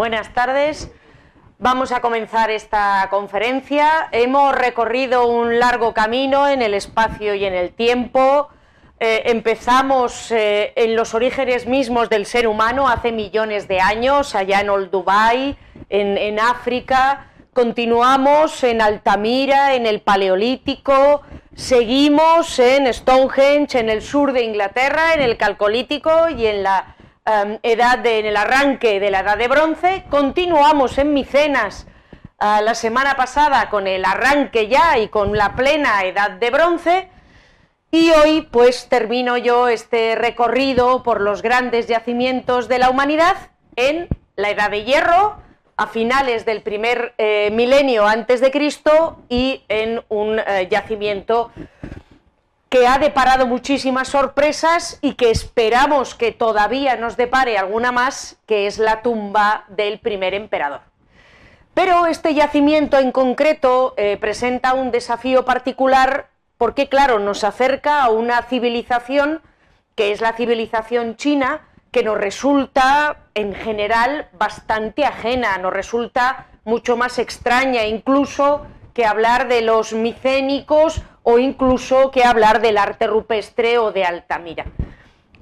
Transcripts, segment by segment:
Buenas tardes. Vamos a comenzar esta conferencia. Hemos recorrido un largo camino en el espacio y en el tiempo. Eh, empezamos eh, en los orígenes mismos del ser humano hace millones de años, allá en Old Dubai, en, en África. Continuamos en Altamira, en el Paleolítico. Seguimos en Stonehenge, en el sur de Inglaterra, en el Calcolítico y en la Em, edad en el arranque de la edad de bronce, continuamos en Micenas eh, la semana pasada con el arranque ya y con la plena edad de bronce, y hoy pues termino yo este recorrido por los grandes yacimientos de la humanidad en la edad de hierro, a finales del primer eh, milenio antes de Cristo y en un eh, yacimiento que ha deparado muchísimas sorpresas y que esperamos que todavía nos depare alguna más, que es la tumba del primer emperador. Pero este yacimiento en concreto eh, presenta un desafío particular porque, claro, nos acerca a una civilización que es la civilización china, que nos resulta en general bastante ajena, nos resulta mucho más extraña incluso que hablar de los micénicos o incluso que hablar del arte rupestre o de Altamira.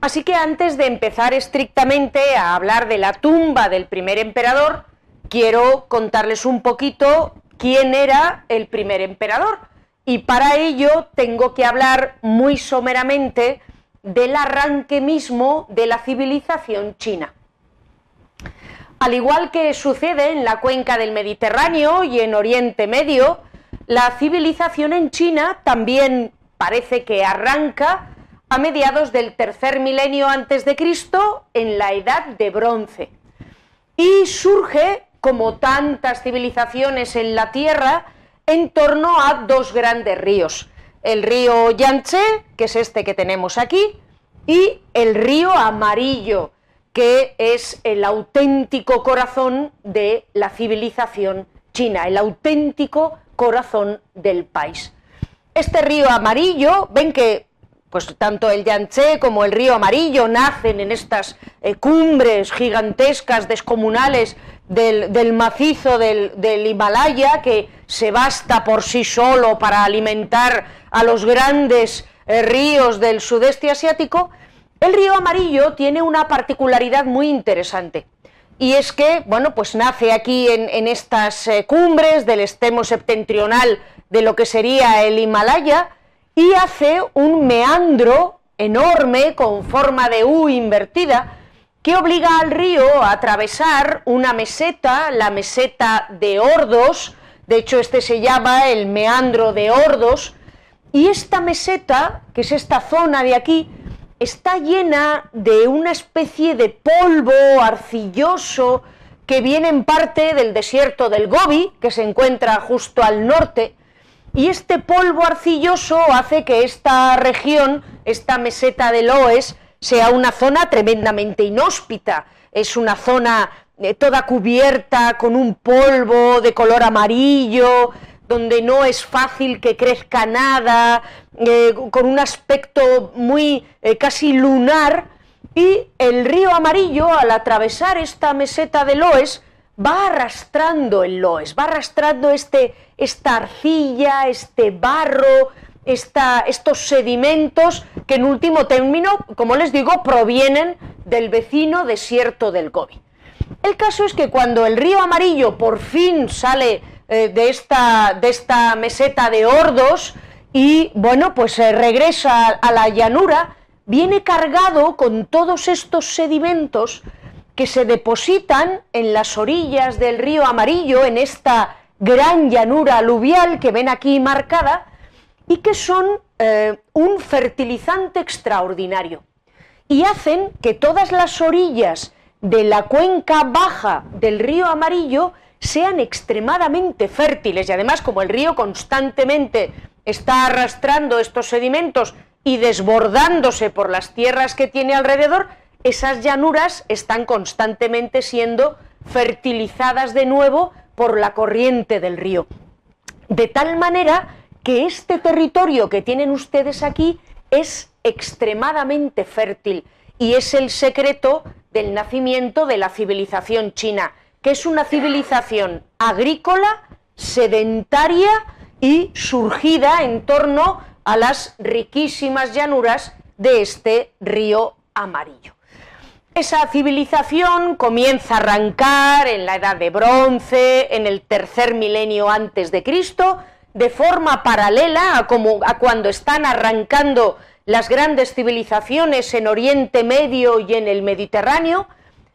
Así que antes de empezar estrictamente a hablar de la tumba del primer emperador, quiero contarles un poquito quién era el primer emperador. Y para ello tengo que hablar muy someramente del arranque mismo de la civilización china. Al igual que sucede en la cuenca del Mediterráneo y en Oriente Medio, la civilización en China también parece que arranca a mediados del tercer milenio antes de Cristo en la edad de bronce. Y surge como tantas civilizaciones en la Tierra en torno a dos grandes ríos, el río Yangtze, que es este que tenemos aquí, y el río Amarillo, que es el auténtico corazón de la civilización china, el auténtico corazón del país. Este río amarillo, ven que pues tanto el Yangtze como el río amarillo nacen en estas eh, cumbres gigantescas, descomunales del, macizo del, Himalaya, que se basta por sí solo para alimentar a los grandes eh, ríos del sudeste asiático, el río amarillo tiene una particularidad muy interesante y es que, bueno, pues nace aquí en, estas eh, cumbres del extremo septentrional de lo que sería el Himalaya y hace un meandro enorme con forma de U invertida que obliga al río a atravesar una meseta, la meseta de Ordos, de hecho este se llama el meandro de Ordos, y esta meseta, que es esta zona de aquí, está llena de una especie de polvo arcilloso que viene en parte del desierto del Gobi, que se encuentra justo al norte, y este polvo arcilloso hace que esta región, esta meseta del Loes, sea una zona tremendamente inhóspita. Es una zona eh, toda cubierta con un polvo de color amarillo, donde no es fácil que crezca nada, eh, con un aspecto muy eh, casi lunar, y el río amarillo, al atravesar esta meseta de Loes, va arrastrando el Loes, va arrastrando este, esta arcilla, este barro, estos sedimentos que en último término, como les digo, provienen del vecino desierto del Gobi. El caso es que cuando el río amarillo por fin sale eh, de, esta, de esta meseta de Ordos y, bueno, pues regresa a la llanura, viene cargado con todos estos sedimentos que se depositan en las orillas del río Amarillo, en esta gran llanura aluvial que ven aquí marcada, y que son eh, un fertilizante extraordinario. Y hacen que todas las orillas de la cuenca baja del río Amarillo sean extremadamente fértiles y además como el río constantemente está arrastrando estos sedimentos y desbordándose por las tierras que tiene alrededor, esas llanuras están constantemente siendo fertilizadas de nuevo por la corriente del río. De tal manera que este territorio que tienen ustedes aquí es extremadamente fértil y es el secreto del nacimiento de la civilización china que es una civilización agrícola, sedentaria y surgida en torno a las riquísimas llanuras de este río amarillo. Esa civilización comienza a arrancar en la edad de bronce, en el tercer milenio antes de Cristo, de forma paralela a, como, a cuando están arrancando las grandes civilizaciones en Oriente Medio y en el Mediterráneo,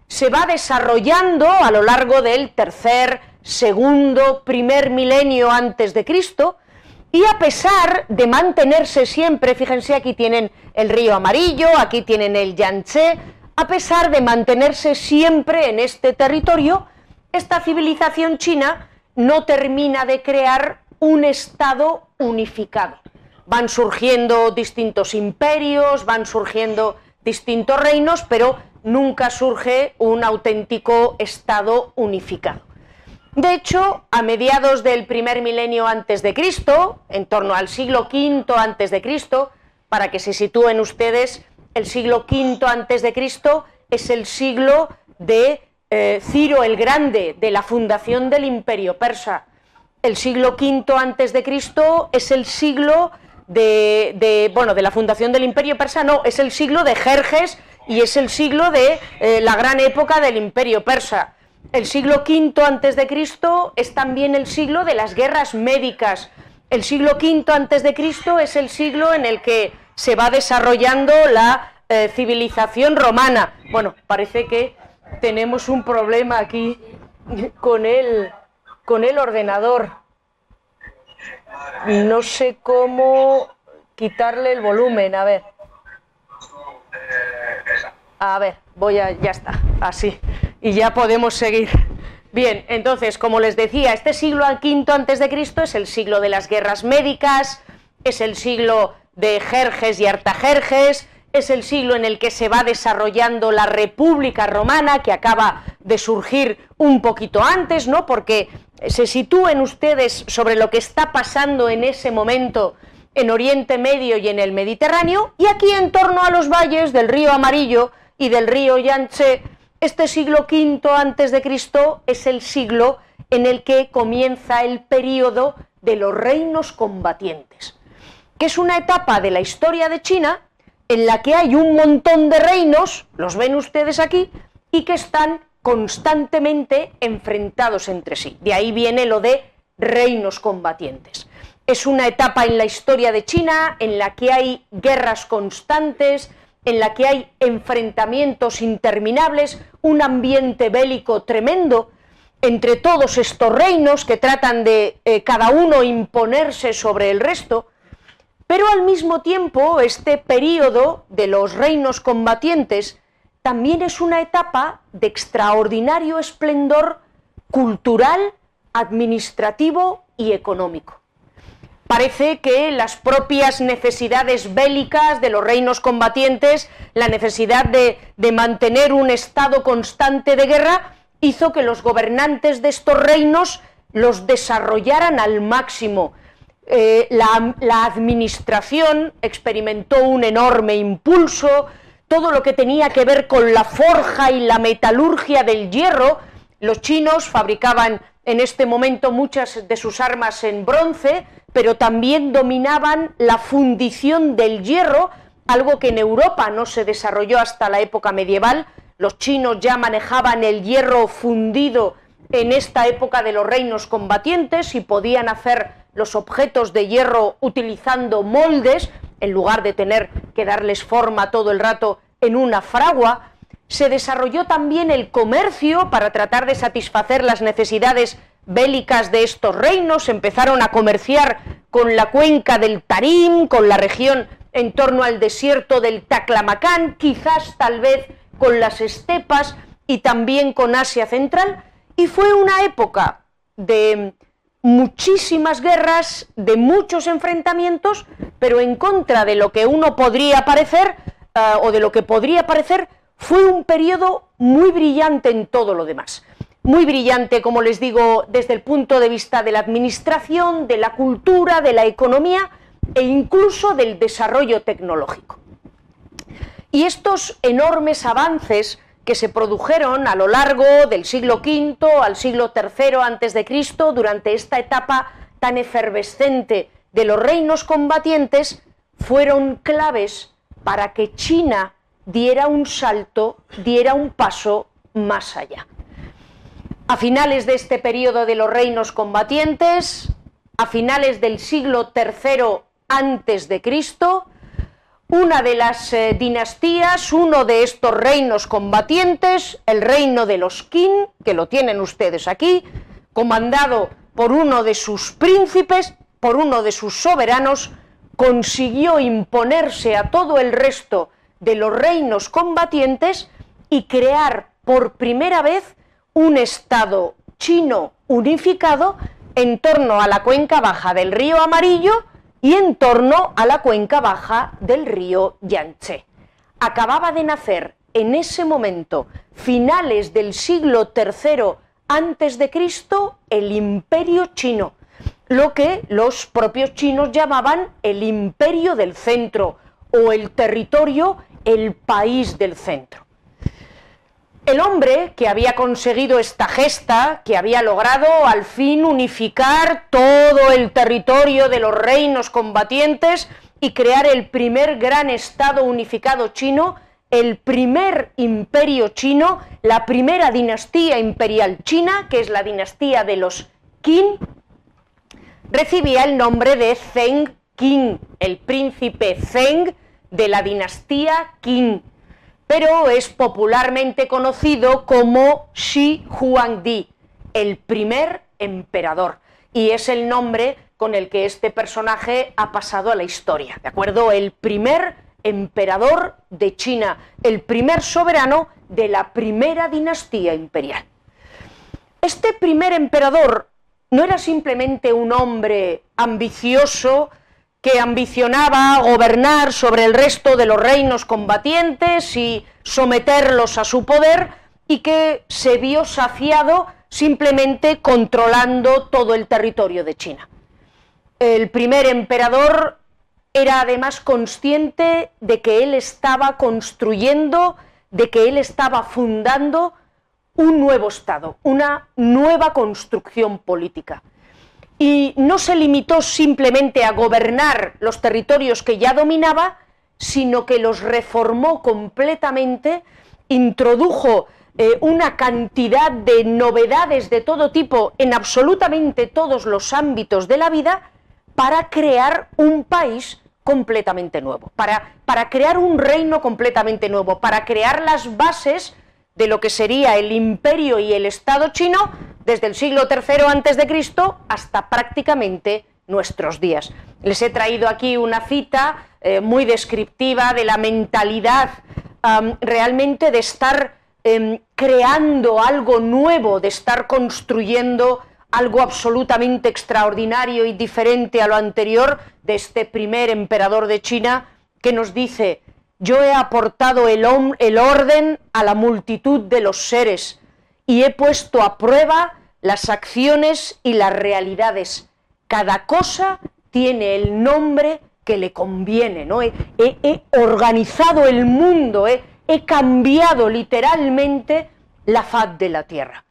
se va desarrollando a lo largo del tercer, segundo, primer milenio antes de Cristo, y a pesar de mantenerse siempre, fíjense, aquí tienen el río amarillo, aquí tienen el Yangtze, a pesar de mantenerse siempre en este territorio, esta civilización china no termina de crear un Estado unificado. Van surgiendo distintos imperios, van surgiendo distintos reinos, pero nunca surge un auténtico Estado unificado. De hecho, a mediados del primer milenio antes de Cristo, en torno al siglo V antes de Cristo, para que se sitúen ustedes, el siglo V antes de Cristo es el siglo de eh, Ciro el Grande, de la fundación del Imperio Persa el siglo V antes de Cristo es el siglo de, bueno, de la fundación del Imperio Persa, no, es el siglo de Jerjes y es el siglo de eh, la gran época del Imperio Persa. El siglo V antes de Cristo es también el siglo de las guerras médicas. El siglo V antes de Cristo es el siglo en el que se va desarrollando la eh, civilización romana. Bueno, parece que tenemos un problema aquí con el con el ordenador. No sé cómo quitarle el volumen, a ver. A ver, voy a, ya está, así. Y ya podemos seguir. Bien, entonces, como les decía, este siglo V antes de Cristo es el siglo de las guerras médicas, es el siglo de Jerjes y Artajerjes, es el siglo en el que se va desarrollando la República Romana, que acaba de surgir un poquito antes, ¿no? Porque se sitúen ustedes sobre lo que está pasando en ese momento en Oriente Medio y en el Mediterráneo, y aquí en torno a los valles del río Amarillo y del río Yangtze, este siglo V antes de Cristo es el siglo en el que comienza el periodo de los reinos combatientes, que es una etapa de la historia de China en la que hay un montón de reinos, los ven ustedes aquí, y que están constantemente enfrentados entre sí. De ahí viene lo de reinos combatientes. Es una etapa en la historia de China en la que hay guerras constantes, en la que hay enfrentamientos interminables, un ambiente bélico tremendo entre todos estos reinos que tratan de eh, cada uno imponerse sobre el resto, pero al mismo tiempo, este periodo de los reinos combatientes también es una etapa de extraordinario esplendor cultural, administrativo y económico. Parece que las propias necesidades bélicas de los reinos combatientes, la necesidad de, mantener un estado constante de guerra, hizo que los gobernantes de estos reinos los desarrollaran al máximo, eh, la, administración experimentó un enorme impulso, todo lo que tenía que ver con la forja y la metalurgia del hierro, los chinos fabricaban en este momento muchas de sus armas en bronce, pero también dominaban la fundición del hierro, algo que en Europa no se desarrolló hasta la época medieval. Los chinos ya manejaban el hierro fundido en esta época de los reinos combatientes y podían hacer los objetos de hierro utilizando moldes, en lugar de tener que darles forma todo el rato en una fragua. Se desarrolló también el comercio para tratar de satisfacer las necesidades bélicas de estos reinos, empezaron a comerciar con la cuenca del Tarim, con la región en torno al desierto del Taclamacán, quizás tal vez con las estepas y también con Asia Central, y fue una época de muchísimas guerras, de muchos enfrentamientos, pero en contra de lo que uno podría parecer, eh, o de lo que podría parecer, fue un periodo muy brillante en todo lo demás. Muy brillante, como les digo, desde el punto de vista de la administración, de la cultura, de la economía e incluso del desarrollo tecnológico. Y estos enormes avances que se produjeron a lo largo del siglo V al siglo III antes de Cristo durante esta etapa tan efervescente de los reinos combatientes fueron claves para que China diera un salto, diera un paso más allá. A finales de este periodo de los reinos combatientes, a finales del siglo III antes de Cristo, una de las eh, dinastías, uno de estos reinos combatientes, el reino de los Qin, que lo tienen ustedes aquí, comandado por uno de sus príncipes, por uno de sus soberanos, consiguió imponerse a todo el resto de los reinos combatientes y crear por primera vez un Estado chino unificado en torno a la cuenca baja del río Amarillo y en torno a la cuenca baja del río Yangtze. Acababa de nacer en ese momento, finales del siglo III antes de Cristo, el imperio chino, lo que los propios chinos llamaban el imperio del centro o el territorio, el país del centro. El hombre que había conseguido esta gesta, que había logrado al fin unificar todo el territorio de los reinos combatientes y crear el primer gran Estado unificado chino, el primer imperio chino, la primera dinastía imperial china, que es la dinastía de los Qin, recibía el nombre de Zheng Qin, el príncipe Zheng de la dinastía Qin, pero es popularmente conocido como Shi Huangdi, el primer emperador, y es el nombre con el que este personaje ha pasado a la historia, ¿de acuerdo? El primer emperador de China, el primer soberano de la primera dinastía imperial. Este primer emperador no era simplemente un hombre ambicioso que ambicionaba gobernar sobre el resto de los reinos combatientes y someterlos a su poder y que se vio saciado simplemente controlando todo el territorio de China. El primer emperador era además consciente de que él estaba construyendo, de que él estaba fundando un nuevo Estado, una nueva construcción política. Y no se limitó simplemente a gobernar los territorios que ya dominaba, sino que los reformó completamente, introdujo eh, una cantidad de novedades de todo tipo en absolutamente todos los ámbitos de la vida para crear un país completamente nuevo, para, para crear un reino completamente nuevo, para crear las bases de lo que sería el imperio y el Estado chino desde el siglo III Cristo hasta prácticamente nuestros días. Les he traído aquí una cita eh, muy descriptiva de la mentalidad realmente de estar em, creando algo nuevo, de estar construyendo algo absolutamente extraordinario y diferente a lo anterior de este primer emperador de China que nos dice, yo he aportado el, orden a la multitud de los seres y he puesto a prueba las acciones y las realidades. Cada cosa tiene el nombre que le conviene, ¿no? He, organizado el mundo, he cambiado literalmente la faz de la tierra.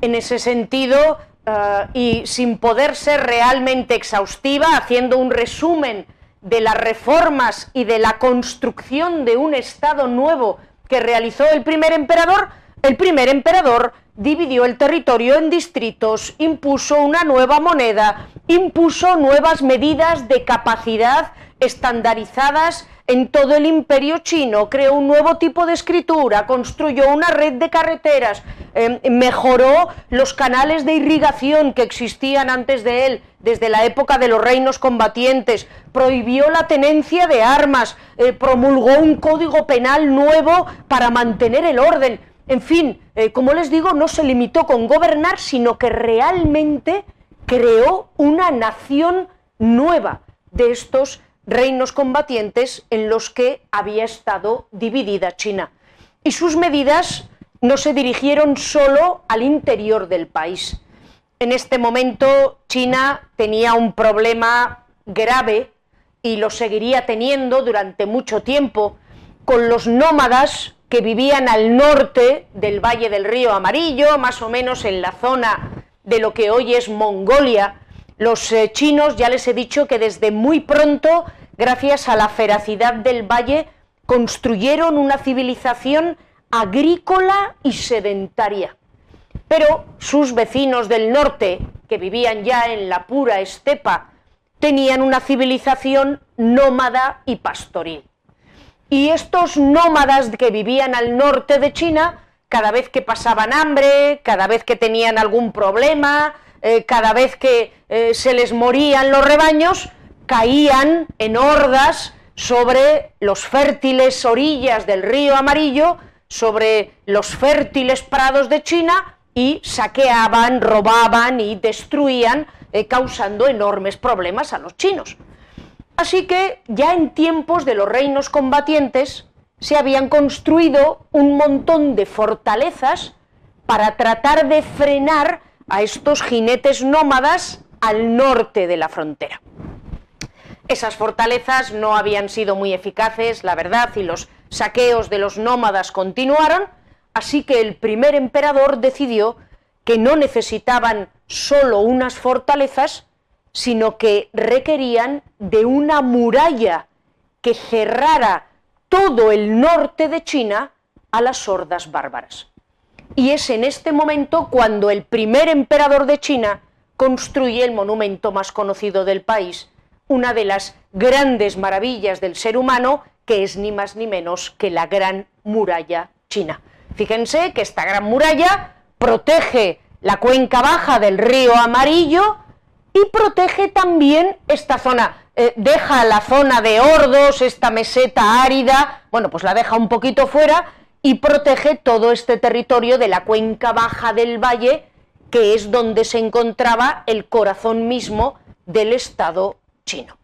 En ese sentido, eh, y sin poder ser realmente exhaustiva, haciendo un resumen de las reformas y de la construcción de un Estado nuevo que realizó el primer emperador, el primer emperador dividió el territorio en distritos, impuso una nueva moneda, impuso nuevas medidas de capacidad estandarizadas en todo el imperio chino, creó un nuevo tipo de escritura, construyó una red de carreteras, em, mejoró los canales de irrigación que existían antes de él, desde la época de los reinos combatientes, prohibió la tenencia de armas, eh, promulgó un código penal nuevo para mantener el orden. En fin, eh, como les digo, no se limitó con gobernar, sino que realmente creó una nación nueva de estos reinos combatientes en los que había estado dividida China. Y sus medidas no se dirigieron solo al interior del país. En este momento China tenía un problema grave y lo seguiría teniendo durante mucho tiempo con los nómadas que vivían al norte del valle del río Amarillo, más o menos en la zona de lo que hoy es Mongolia. Los eh, chinos, ya les he dicho que desde muy pronto, gracias a la feracidad del valle, construyeron una civilización agrícola y sedentaria. Pero sus vecinos del norte, que vivían ya en la pura estepa, tenían una civilización nómada y pastoril. Y estos nómadas que vivían al norte de China, cada vez que pasaban hambre, cada vez que tenían algún problema, eh, cada vez que eh, se les morían los rebaños, caían en hordas sobre los fértiles orillas del río Amarillo, sobre los fértiles prados de China y saqueaban, robaban y destruían, eh, causando enormes problemas a los chinos. Así que ya en tiempos de los reinos combatientes se habían construido un montón de fortalezas para tratar de frenar a estos jinetes nómadas al norte de la frontera. Esas fortalezas no habían sido muy eficaces, la verdad, y los saqueos de los nómadas continuaron, así que el primer emperador decidió que no necesitaban solo unas fortalezas, sino que requerían de una muralla que cerrara todo el norte de China a las hordas bárbaras. Y es en este momento cuando el primer emperador de China construye el monumento más conocido del país, una de las grandes maravillas del ser humano, que es ni más ni menos que la Gran Muralla China. Fíjense que esta Gran Muralla protege la cuenca baja del río Amarillo y protege también esta zona. Eh, deja la zona de Hordos, esta meseta árida, bueno, pues la deja un poquito fuera y protege todo este territorio de la cuenca baja del valle, que es donde se encontraba el corazón mismo del Estado chino.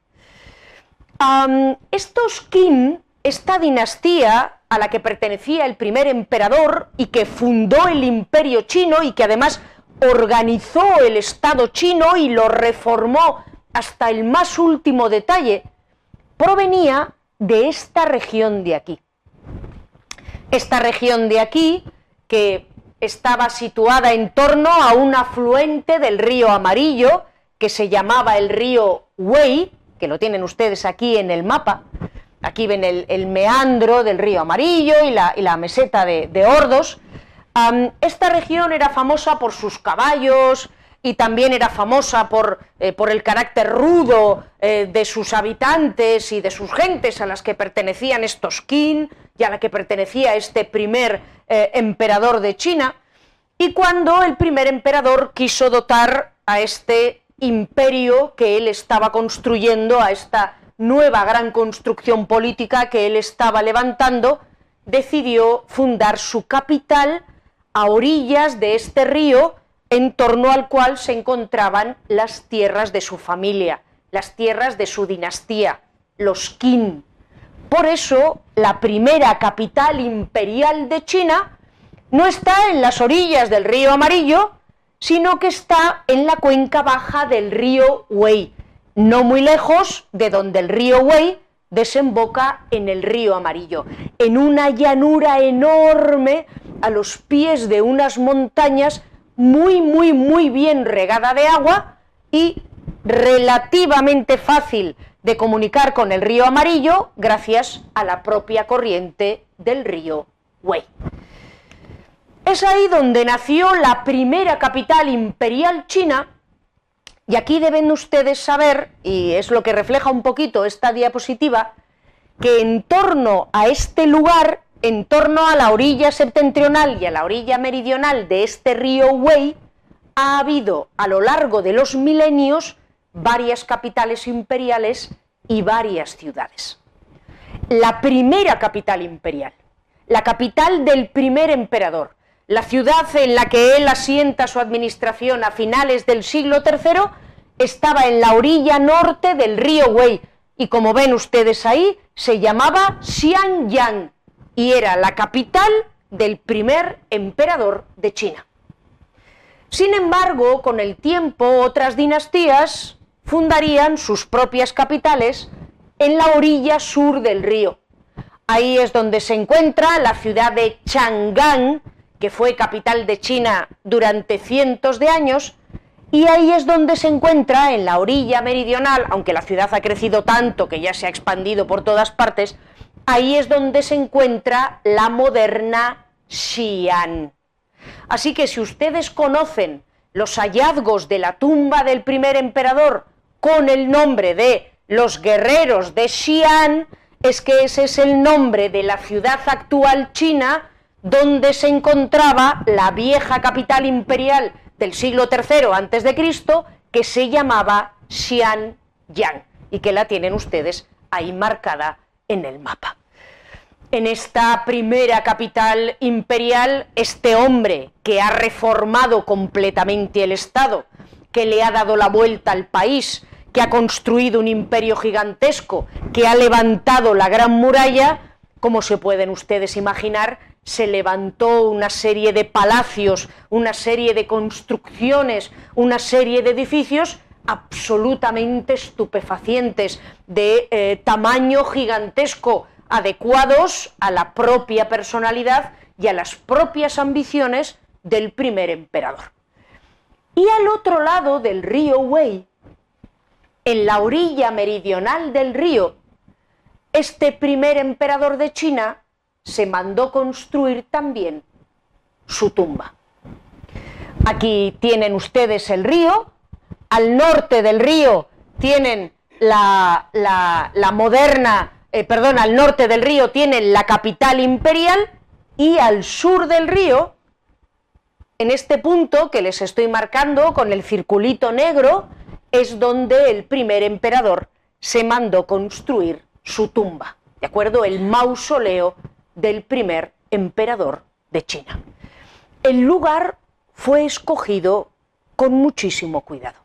estos Qin, esta dinastía a la que pertenecía el primer emperador y que fundó el imperio chino y que además organizó el Estado chino y lo reformó hasta el más último detalle, provenía de esta región de aquí. Esta región de aquí, que estaba situada en torno a un afluente del río Amarillo, que se llamaba el río Wei, que lo tienen ustedes aquí en el mapa. Aquí ven el, meandro del río Amarillo y la, meseta de, de Hordos. esta región era famosa por sus caballos y también era famosa por, eh, por el carácter rudo eh, de sus habitantes y de sus gentes a las que pertenecían estos Qin y a la que pertenecía este primer eh, emperador de China. Y cuando el primer emperador quiso dotar a este imperio que él estaba construyendo, a esta nueva gran construcción política que él estaba levantando, decidió fundar su capital a orillas de este río en torno al cual se encontraban las tierras de su familia, las tierras de su dinastía, los Qin. Por eso, la primera capital imperial de China no está en las orillas del río Amarillo, sino que está en la cuenca baja del río Wei, no muy lejos de donde el río Wei desemboca en el río Amarillo, en una llanura enorme a los pies de unas montañas muy, muy, muy bien regada de agua y relativamente fácil de comunicar con el río Amarillo gracias a la propia corriente del río Wei. Es ahí donde nació la primera capital imperial china, y aquí deben ustedes saber, y es lo que refleja un poquito esta diapositiva, que en torno a este lugar, en torno a la orilla septentrional y a la orilla meridional de este río Wei, ha habido a lo largo de los milenios varias capitales imperiales y varias ciudades. La primera capital imperial, la capital del primer emperador, la ciudad en la que él asienta su administración a finales del siglo III estaba en la orilla norte del río Wei y como ven ustedes ahí, se llamaba Xianyang y era la capital del primer emperador de China. Sin embargo, con el tiempo otras dinastías fundarían sus propias capitales en la orilla sur del río, Ahí es donde se encuentra la ciudad de Chang'an, que fue capital de China durante cientos de años, y ahí es donde se encuentra, en la orilla meridional, aunque la ciudad ha crecido tanto que ya se ha expandido por todas partes, ahí es donde se encuentra la moderna Xi'an. Así que si ustedes conocen los hallazgos de la tumba del primer emperador con el nombre de los guerreros de Xi'an, es que ese es el nombre de la ciudad actual china donde se encontraba la vieja capital imperial del siglo III antes de Cristo que se llamaba Xianyang y que la tienen ustedes ahí marcada en el mapa. En esta primera capital imperial, este hombre que ha reformado completamente el Estado, que le ha dado la vuelta al país, que ha construido un imperio gigantesco, que ha levantado la gran muralla, como se pueden ustedes imaginar, se levantó una serie de palacios, una serie de construcciones, una serie de edificios absolutamente estupefacientes, de eh, tamaño gigantesco, adecuados a la propia personalidad y a las propias ambiciones del primer emperador. Y al otro lado del río Wei, en la orilla meridional del río, este primer emperador de China se mandó construir también su tumba. Aquí tienen ustedes el río, al norte del río tienen la, la, moderna, eh, perdón, al norte del río tienen la capital imperial y al sur del río, en este punto que les estoy marcando con el circulito negro, es donde el primer emperador se mandó construir su tumba, ¿de acuerdo? El mausoleo del primer emperador de China. El lugar fue escogido con muchísimo cuidado.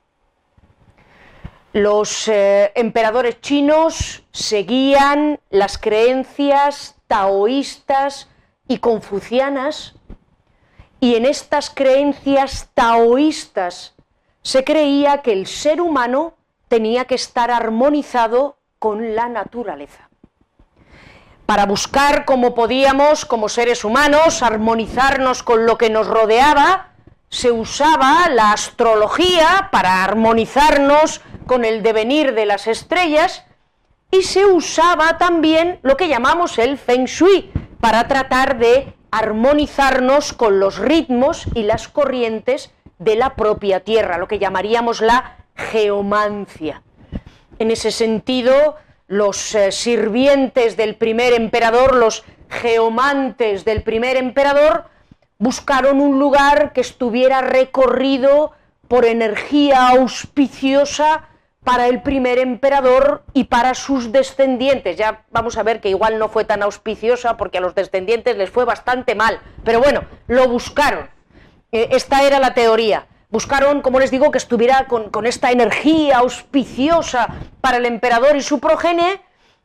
Los eh, emperadores chinos seguían las creencias taoístas y confucianas y en estas creencias taoístas se creía que el ser humano tenía que estar armonizado con la naturaleza. Para buscar cómo podíamos, como seres humanos, armonizarnos con lo que nos rodeaba, se usaba la astrología para armonizarnos con el devenir de las estrellas y se usaba también lo que llamamos el feng shui para tratar de armonizarnos con los ritmos y las corrientes de la propia tierra, lo que llamaríamos la geomancia. En ese sentido, los eh, sirvientes del primer emperador, los geomantes del primer emperador, buscaron un lugar que estuviera recorrido por energía auspiciosa para el primer emperador y para sus descendientes. Ya vamos a ver que igual no fue tan auspiciosa porque a los descendientes les fue bastante mal, pero bueno, lo buscaron. Eh, esta era la teoría. Buscaron, como les digo, que estuviera con, esta energía auspiciosa para el emperador y su progenie,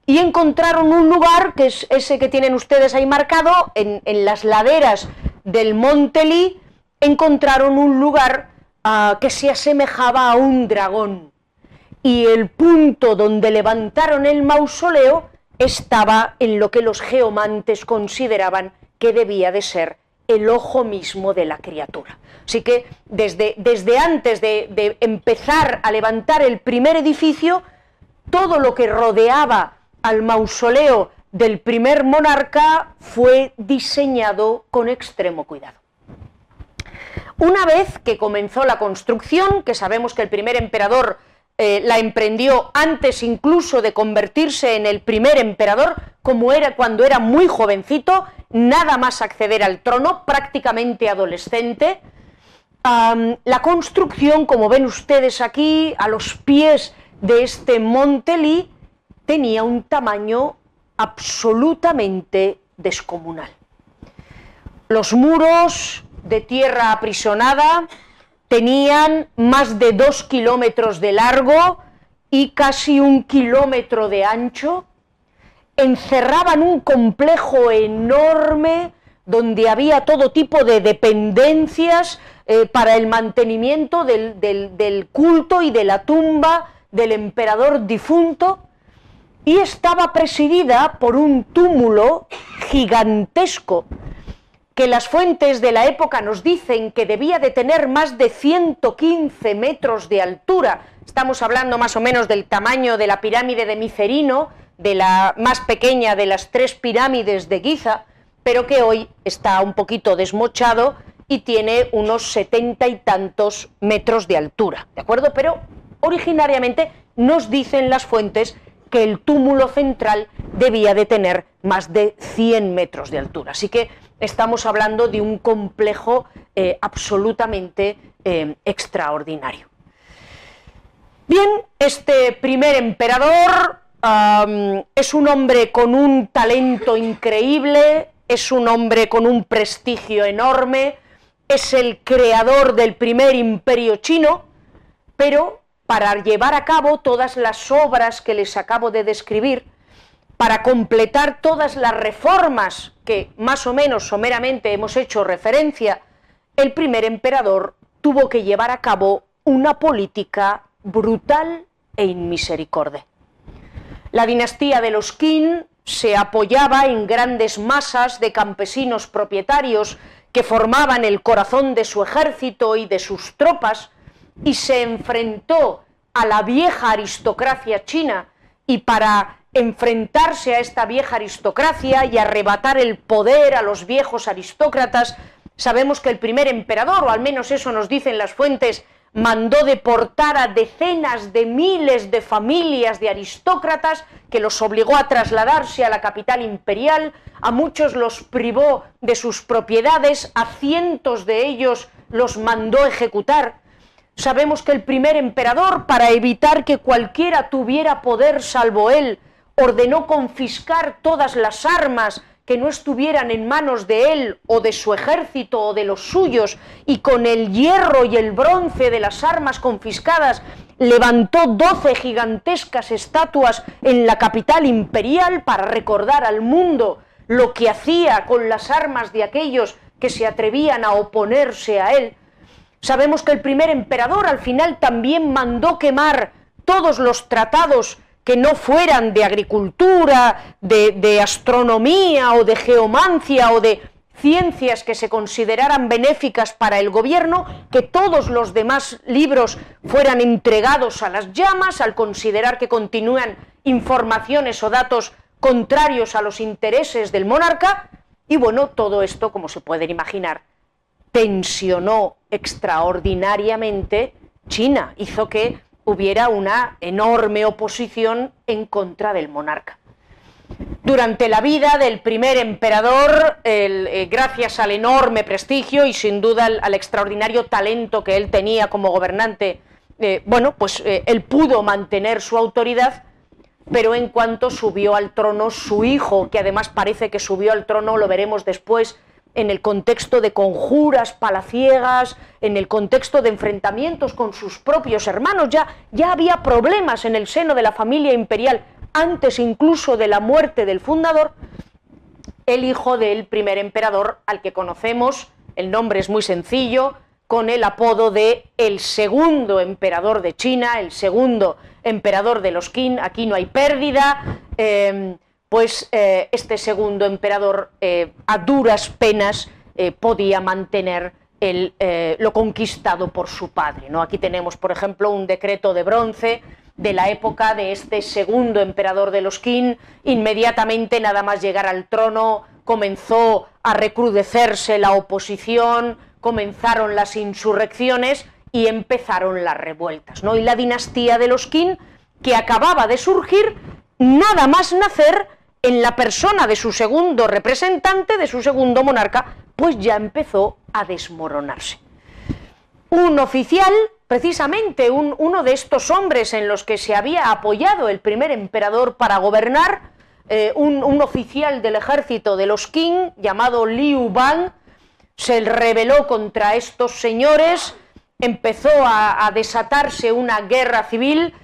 y encontraron un lugar, que es ese que tienen ustedes ahí marcado, en, las laderas del Monte Li, encontraron un lugar ah, que se asemejaba a un dragón. Y el punto donde levantaron el mausoleo estaba en lo que los geomantes consideraban que debía de ser el ojo mismo de la criatura. Así que desde, desde antes de, de, empezar a levantar el primer edificio, todo lo que rodeaba al mausoleo del primer monarca fue diseñado con extremo cuidado. Una vez que comenzó la construcción, que sabemos que el primer emperador eh, la emprendió antes incluso de convertirse en el primer emperador, como era cuando era muy jovencito, nada más acceder al trono, prácticamente adolescente. la construcción, como ven ustedes aquí, a los pies de este monte Lee, tenía un tamaño absolutamente descomunal. Los muros de tierra aprisonada, tenían más de dos kilómetros de largo y casi un kilómetro de ancho, encerraban un complejo enorme donde había todo tipo de dependencias eh, para el mantenimiento del, del culto y de la tumba del emperador difunto, y estaba presidida por un túmulo gigantesco que las fuentes de la época nos dicen que debía de tener más de 115 metros de altura. Estamos hablando más o menos del tamaño de la pirámide de Micerino, de la más pequeña de las tres pirámides de Giza, pero que hoy está un poquito desmochado y tiene unos setenta y tantos metros de altura, ¿de acuerdo? Pero originariamente nos dicen las fuentes que el túmulo central debía de tener más de 100 metros de altura. Así que estamos hablando de un complejo eh, absolutamente eh, extraordinario. Bien, este primer emperador es un hombre con un talento increíble, es un hombre con un prestigio enorme, es el creador del primer imperio chino, pero para llevar a cabo todas las obras que les acabo de describir, para completar todas las reformas que más o menos someramente hemos hecho referencia, el primer emperador tuvo que llevar a cabo una política brutal e inmisericordia. La dinastía de los Qin se apoyaba en grandes masas de campesinos propietarios que formaban el corazón de su ejército y de sus tropas, y se enfrentó a la vieja aristocracia china, y para enfrentarse a esta vieja aristocracia y arrebatar el poder a los viejos aristócratas, sabemos que el primer emperador, o al menos eso nos dicen las fuentes, mandó deportar a decenas de miles de familias de aristócratas que los obligó a trasladarse a la capital imperial, a muchos los privó de sus propiedades, a cientos de ellos los mandó ejecutar. Sabemos que el primer emperador, para evitar que cualquiera tuviera poder salvo él, ordenó confiscar todas las armas que no estuvieran en manos de él o de su ejército o de los suyos, y con el hierro y el bronce de las armas confiscadas levantó doce gigantescas estatuas en la capital imperial para recordar al mundo lo que hacía con las armas de aquellos que se atrevían a oponerse a él. Sabemos que el primer emperador al final también mandó quemar todos los tratados que no fueran de agricultura, de, astronomía o de geomancia o de ciencias que se consideraran benéficas para el gobierno, que todos los demás libros fueran entregados a las llamas al considerar que continúan informaciones o datos contrarios a los intereses del monarca, y bueno, todo esto, como se pueden imaginar, tensionó extraordinariamente China, hizo que hubiera una enorme oposición en contra del monarca. Durante la vida del primer emperador, eh, gracias al enorme prestigio y sin duda al, extraordinario talento que él tenía como gobernante, eh, bueno, pues eh, él pudo mantener su autoridad, pero en cuanto subió al trono su hijo, que además parece que subió al trono, lo veremos después, en el contexto de conjuras palaciegas, en el contexto de enfrentamientos con sus propios hermanos. Ya, ya había problemas en el seno de la familia imperial antes incluso de la muerte del fundador. El hijo del primer emperador, al que conocemos, el nombre es muy sencillo, con el apodo de el segundo emperador de China, el segundo emperador de los Qin, aquí no hay pérdida. Eh, pues eh, este segundo emperador eh, a duras penas eh, podía mantener lo conquistado por su padre. ¿no? Aquí tenemos, por ejemplo, un decreto de bronce de la época de este segundo emperador de los Qin. Inmediatamente, nada más llegar al trono, comenzó a recrudecerse la oposición, comenzaron las insurrecciones y empezaron las revueltas. ¿no? Y la dinastía de los Qin, que acababa de surgir, nada más nacer, en la persona de su segundo representante, de su segundo monarca, pues ya empezó a desmoronarse. Un oficial, precisamente uno de estos hombres en los que se había apoyado el primer emperador para gobernar, eh, un, oficial del ejército de los Qing llamado Liu Ban, se rebeló contra estos señores, empezó a, desatarse una guerra civil.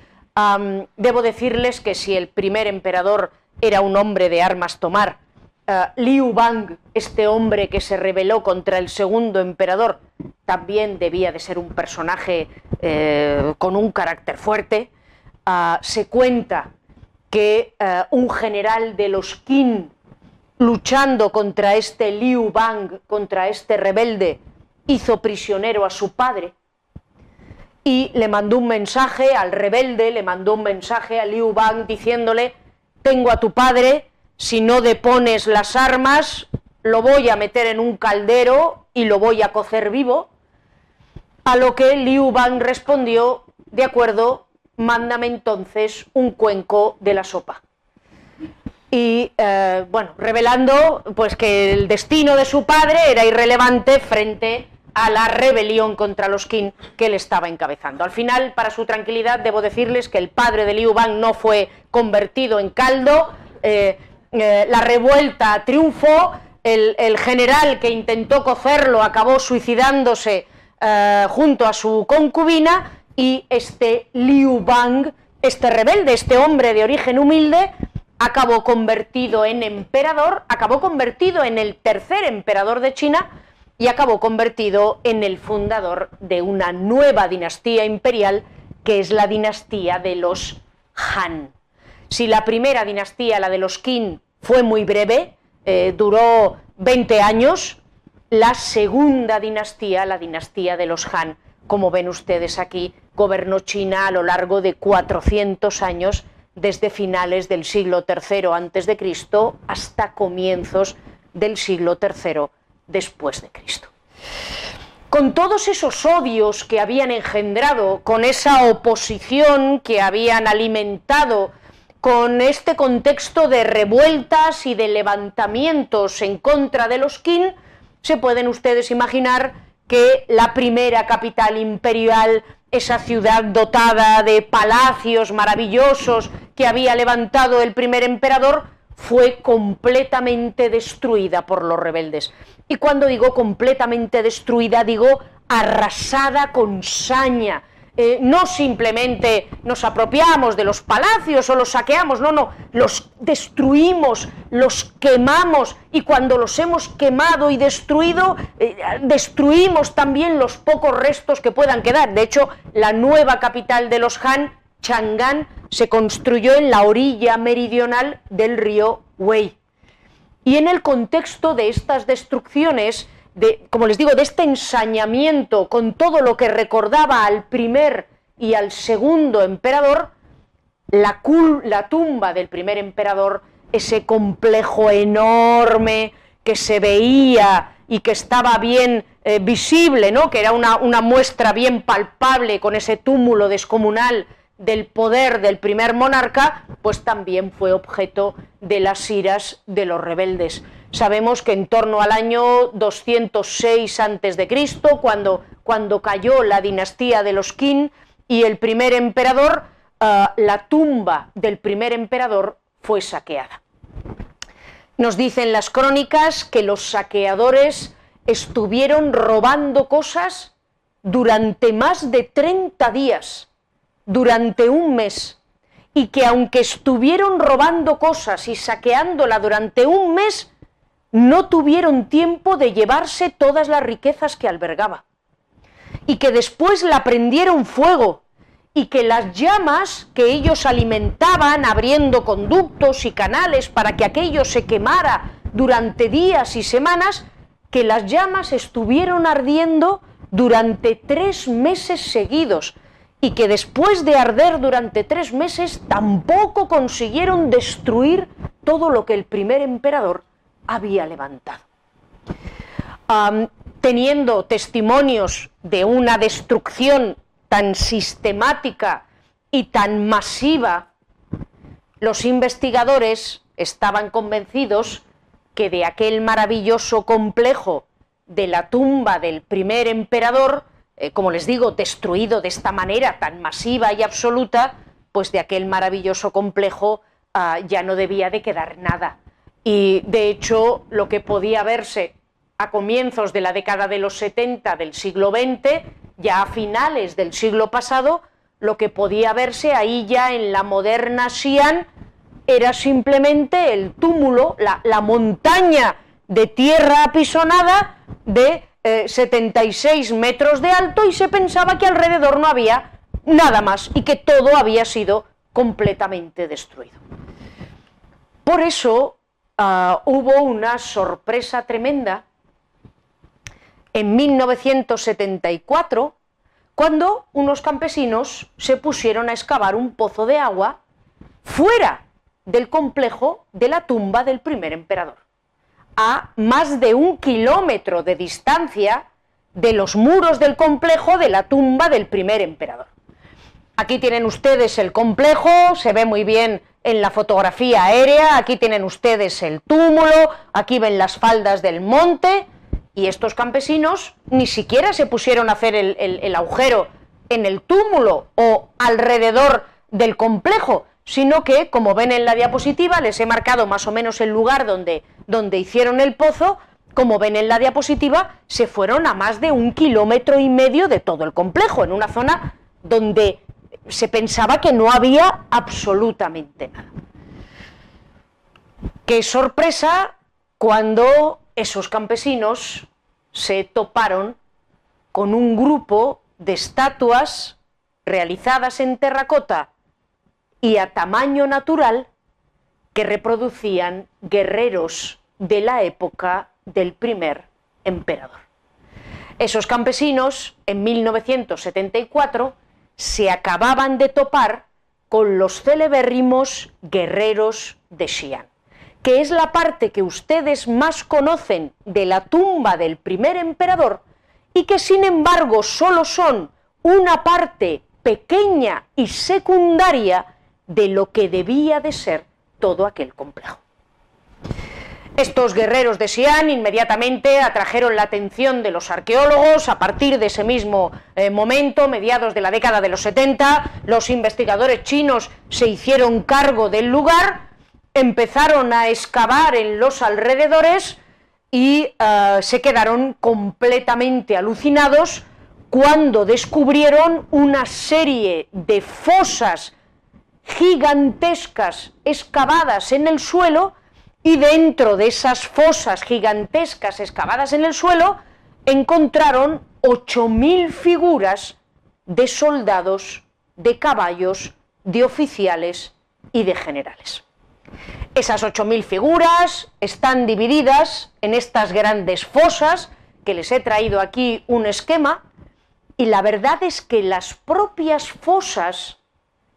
debo decirles que si el primer emperador era un hombre de armas tomar. Eh, Liu Bang, este hombre que se rebeló contra el segundo emperador, también debía de ser un personaje eh, con un carácter fuerte. Ah, se cuenta que eh, un general de los Qin luchando contra este Liu Bang, contra este rebelde, hizo prisionero a su padre y le mandó un mensaje al rebelde, le mandó un mensaje a Liu Bang diciéndole, tengo a tu padre, si no depones las armas, lo voy a meter en un caldero y lo voy a cocer vivo. A lo que Liu Bang respondió, de acuerdo, mándame entonces un cuenco de la sopa. Y eh, bueno, revelando pues que el destino de su padre era irrelevante frente a la rebelión contra los Qin que él estaba encabezando. Al final, para su tranquilidad, debo decirles que el padre de Liu Bang no fue convertido en caldo, eh, eh, la revuelta triunfó, el, general que intentó cocerlo acabó suicidándose eh, junto a su concubina y este Liu Bang, este rebelde, este hombre de origen humilde, acabó convertido en emperador, acabó convertido en el tercer emperador de China, y acabó convertido en el fundador de una nueva dinastía imperial que es la dinastía de los Han. Si la primera dinastía, la de los Qin, fue muy breve, eh, duró 20 años, la segunda dinastía, la dinastía de los Han, como ven ustedes aquí, gobernó China a lo largo de 400 años, desde finales del siglo III a.C. hasta comienzos del siglo III después de Cristo. Con todos esos odios que habían engendrado, con esa oposición que habían alimentado, con este contexto de revueltas y de levantamientos en contra de los Qin, se pueden ustedes imaginar que la primera capital imperial, esa ciudad dotada de palacios maravillosos que había levantado el primer emperador, fue completamente destruida por los rebeldes. Y cuando digo completamente destruida, digo arrasada con saña. Eh, no simplemente nos apropiamos de los palacios o los saqueamos, no, no, los destruimos, los quemamos y cuando los hemos quemado y destruido, eh, destruimos también los pocos restos que puedan quedar. De hecho, la nueva capital de los Han, Chang'an, se construyó en la orilla meridional del río Wei. Y en el contexto de estas destrucciones, de, como les digo, de este ensañamiento con todo lo que recordaba al primer y al segundo emperador, la, tumba del primer emperador, ese complejo enorme que se veía y que estaba bien eh, visible, ¿no? que era una muestra bien palpable con ese túmulo descomunal del poder del primer monarca, pues también fue objeto de las iras de los rebeldes. Sabemos que en torno al año 206 a.C., cuando, cuando cayó la dinastía de los Qin y el primer emperador, eh, la tumba del primer emperador fue saqueada. Nos dicen las crónicas que los saqueadores estuvieron robando cosas durante más de 30 días durante un mes y que aunque estuvieron robando cosas y saqueándola durante un mes, no tuvieron tiempo de llevarse todas las riquezas que albergaba. Y que después la prendieron fuego y que las llamas que ellos alimentaban abriendo conductos y canales para que aquello se quemara durante días y semanas, que las llamas estuvieron ardiendo durante tres meses seguidos, y que después de arder durante tres meses tampoco consiguieron destruir todo lo que el primer emperador había levantado. teniendo testimonios de una destrucción tan sistemática y tan masiva, los investigadores estaban convencidos que de aquel maravilloso complejo de la tumba del primer emperador eh, como les digo, destruido de esta manera tan masiva y absoluta, pues de aquel maravilloso complejo ah, ya no debía de quedar nada. Y de hecho, lo que podía verse a comienzos de la década de los 70 del siglo XX, ya a finales del siglo pasado, lo que podía verse ahí ya en la moderna Xi'an era simplemente el túmulo, la, la montaña de tierra apisonada de 76 eh, metros de alto y se pensaba que alrededor no había nada más y que todo había sido completamente destruido. Por eso ah, hubo una sorpresa tremenda en 1974 cuando unos campesinos se pusieron a excavar un pozo de agua fuera del complejo de la tumba del primer emperador, a más de un kilómetro de distancia de los muros del complejo de la tumba del primer emperador. Aquí tienen ustedes el complejo, se ve muy bien en la fotografía aérea, aquí tienen ustedes el túmulo, aquí ven las faldas del monte, y estos campesinos ni siquiera se pusieron a hacer el, agujero en el túmulo o alrededor del complejo, sino que, como ven en la diapositiva, les he marcado más o menos el lugar donde, donde hicieron el pozo, como ven en la diapositiva, se fueron a más de un kilómetro y medio de todo el complejo, en una zona donde se pensaba que no había absolutamente nada. Qué sorpresa cuando esos campesinos se toparon con un grupo de estatuas realizadas en terracota y a tamaño natural que reproducían guerreros de la época del primer emperador. Esos campesinos, en 1974, se acababan de topar con los celebérrimos guerreros de Xi'an que es la parte que ustedes más conocen de la tumba del primer emperador y que sin embargo solo son una parte pequeña y secundaria de lo que debía de ser todo aquel complejo. Estos guerreros de Xi'an inmediatamente atrajeron la atención de los arqueólogos. A partir de ese mismo eh, momento, mediados de la década de los 70, los investigadores chinos se hicieron cargo del lugar empezaron a excavar en los alrededores y eh, se quedaron completamente alucinados cuando descubrieron una serie de fosas gigantescas excavadas en el suelo y dentro de esas fosas gigantescas excavadas en el suelo encontraron 8.000 figuras de soldados, de caballos, de oficiales y de generales. Esas 8.000 figuras están divididas en estas grandes fosas, que les he traído aquí un esquema, y la verdad es que las propias fosas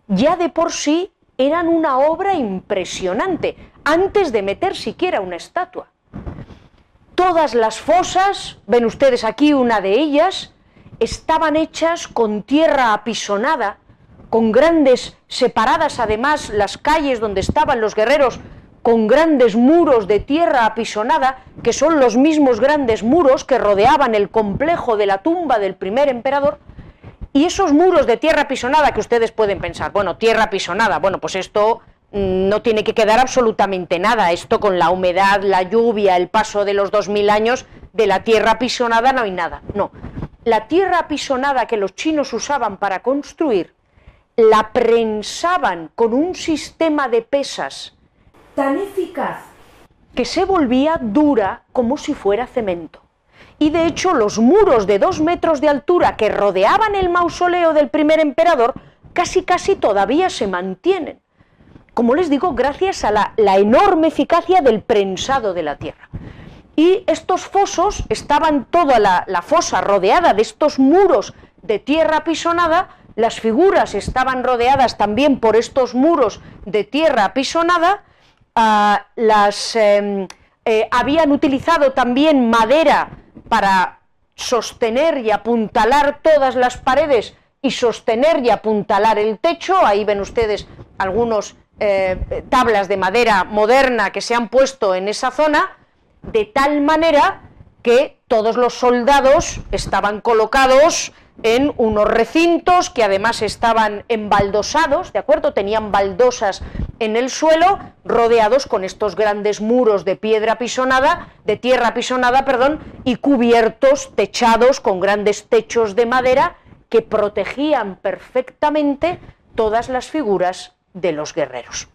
ya de por sí eran una obra impresionante, antes de meter siquiera una estatua. Todas las fosas, ven ustedes aquí una de ellas, estaban hechas con tierra apisonada, con grandes, separadas además las calles donde estaban los guerreros, con grandes muros de tierra apisonada, que son los mismos grandes muros que rodeaban el complejo de la tumba del primer emperador, y esos muros de tierra apisonada que ustedes pueden pensar, bueno, tierra apisonada, bueno, pues esto mm, no tiene que quedar absolutamente nada, esto con la humedad, la lluvia, el paso de los dos mil años, de la tierra apisonada no hay nada, no. La tierra apisonada que los chinos usaban para construir la prensaban con un sistema de pesas tan eficaz que se volvía dura como si fuera cemento. Y de hecho los muros de dos metros de altura que rodeaban el mausoleo del primer emperador casi casi todavía se mantienen. Como les digo, gracias a la, enorme eficacia del prensado de la tierra. Y estos fosos estaban toda la, la fosa rodeada de estos muros de tierra apisonada las figuras estaban rodeadas también por estos muros de tierra apisonada, ah, las, em, eh, habían utilizado también madera para sostener y apuntalar todas las paredes y sostener y apuntalar el techo. Ahí ven ustedes algunas eh, tablas de madera moderna que se han puesto en esa zona, de tal manera que todos los soldados estaban colocados en unos recintos que además estaban embaldosados, ¿de acuerdo? Tenían baldosas en el suelo, rodeados con estos grandes muros de piedra pisonada, de tierra pisonada, perdón, y cubiertos, techados con grandes techos de madera que protegían perfectamente todas las figuras de los guerreros.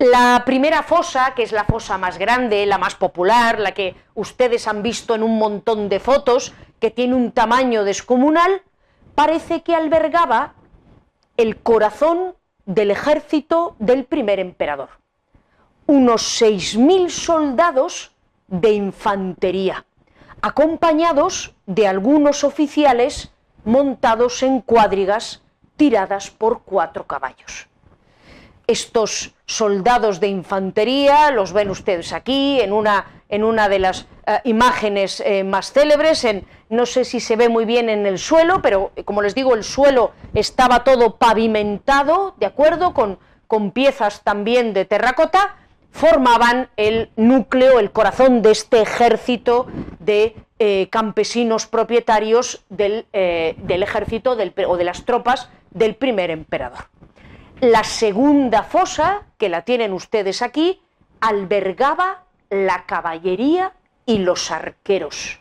La primera fosa, que es la fosa más grande, la más popular, la que ustedes han visto en un montón de fotos, que tiene un tamaño descomunal, parece que albergaba el corazón del ejército del primer emperador. unos 6.000 soldados de infantería, acompañados de algunos oficiales montados en cuadrigas tiradas por cuatro caballos. Estos soldados de infantería, los ven ustedes aquí en una, en una de las eh, imágenes eh, más célebres, en, no sé si se ve muy bien en el suelo, pero eh, como les digo, el suelo estaba todo pavimentado, ¿de acuerdo? Con, con piezas también de terracota, formaban el núcleo, el corazón de este ejército de campesinos propietarios del, del ejército o de las tropas del primer emperador. La segunda fosa, que la tienen ustedes aquí, albergaba la caballería y los arqueros.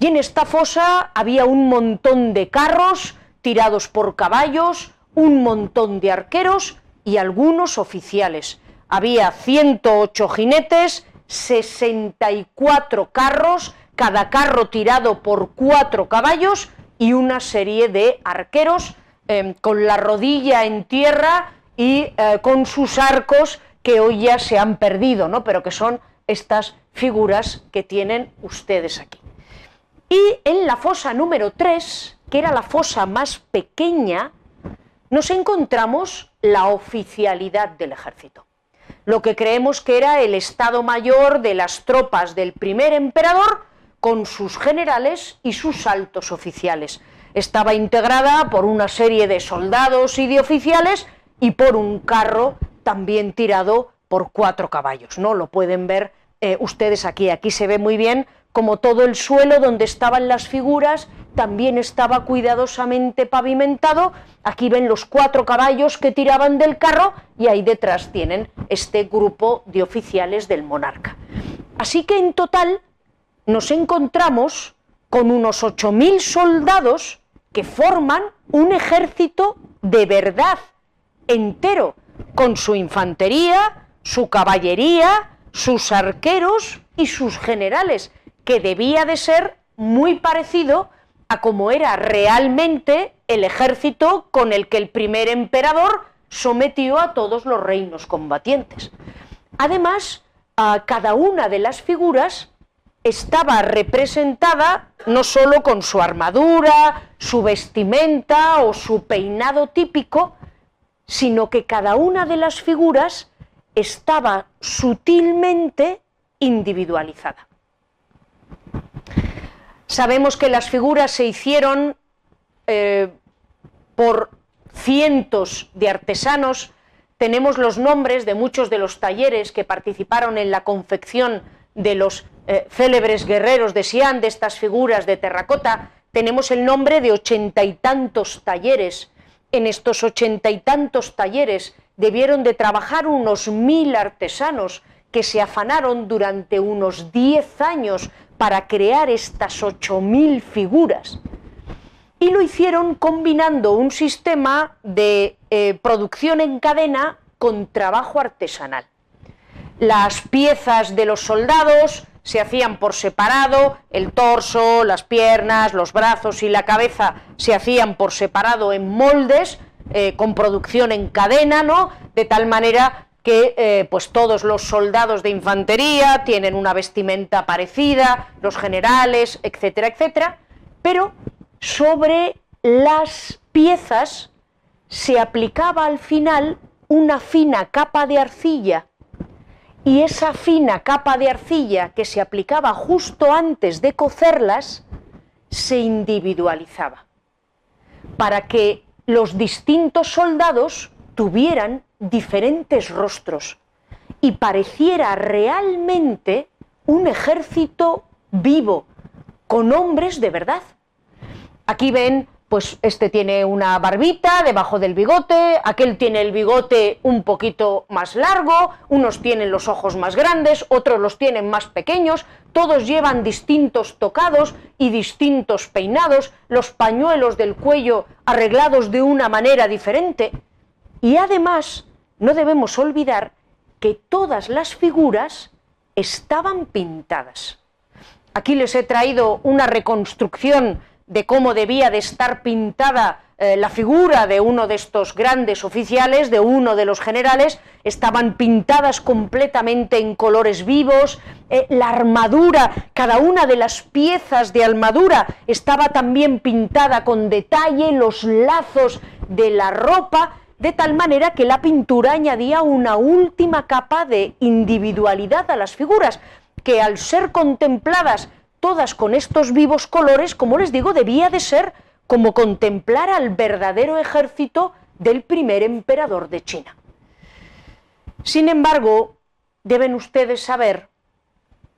Y en esta fosa había un montón de carros tirados por caballos, un montón de arqueros y algunos oficiales. Había 108 jinetes, 64 carros, cada carro tirado por cuatro caballos y una serie de arqueros Em, con la rodilla en tierra y eh, con sus arcos que hoy ya se han perdido, ¿no? pero que son estas figuras que tienen ustedes aquí. Y en la fosa número 3, que era la fosa más pequeña, nos encontramos la oficialidad del ejército. Lo que creemos que era el Estado Mayor de las tropas del primer emperador con sus generales y sus altos oficiales estaba integrada por una serie de soldados y de oficiales y por un carro también tirado por cuatro caballos. ¿no? Lo pueden ver eh, ustedes aquí. Aquí se ve muy bien como todo el suelo donde estaban las figuras también estaba cuidadosamente pavimentado. Aquí ven los cuatro caballos que tiraban del carro y ahí detrás tienen este grupo de oficiales del monarca. Así que en total nos encontramos con unos 8.000 soldados que forman un ejército de verdad, entero, con su infantería, su caballería, sus arqueros y sus generales, que debía de ser muy parecido a como era realmente el ejército con el que el primer emperador sometió a todos los reinos combatientes. Además, a cada una de las figuras estaba representada no solo con su armadura, su vestimenta o su peinado típico, sino que cada una de las figuras estaba sutilmente individualizada. Sabemos que las figuras se hicieron eh, por cientos de artesanos, tenemos los nombres de muchos de los talleres que participaron en la confección de los eh, célebres guerreros de Sián, de estas figuras de terracota, tenemos el nombre de ochenta y tantos talleres. En estos ochenta y tantos talleres debieron de trabajar unos mil artesanos que se afanaron durante unos diez años para crear estas ocho mil figuras. Y lo hicieron combinando un sistema de eh, producción en cadena con trabajo artesanal. Las piezas de los soldados se hacían por separado, el torso, las piernas, los brazos y la cabeza se hacían por separado en moldes, eh, con producción en cadena, ¿no? De tal manera que eh, pues todos los soldados de infantería tienen una vestimenta parecida, los generales, etcétera, etcétera, pero sobre las piezas se aplicaba al final una fina capa de arcilla y esa fina capa de arcilla que se aplicaba justo antes de cocerlas se individualizaba para que los distintos soldados tuvieran diferentes rostros y pareciera realmente un ejército vivo, con hombres de verdad. Aquí ven pues este tiene una barbita debajo del bigote, aquel tiene el bigote un poquito más largo, unos tienen los ojos más grandes, otros los tienen más pequeños, todos llevan distintos tocados y distintos peinados, los pañuelos del cuello arreglados de una manera diferente. Y además, no debemos olvidar que todas las figuras estaban pintadas. Aquí les he traído una reconstrucción de cómo debía de estar pintada eh, la figura de uno de estos grandes oficiales, de uno de los generales, estaban pintadas completamente en colores vivos, eh, la armadura, cada una de las piezas de armadura estaba también pintada con detalle, los lazos de la ropa, de tal manera que la pintura añadía una última capa de individualidad a las figuras, que al ser contempladas todas con estos vivos colores, como les digo, debía de ser como contemplar al verdadero ejército del primer emperador de China. Sin embargo, deben ustedes saber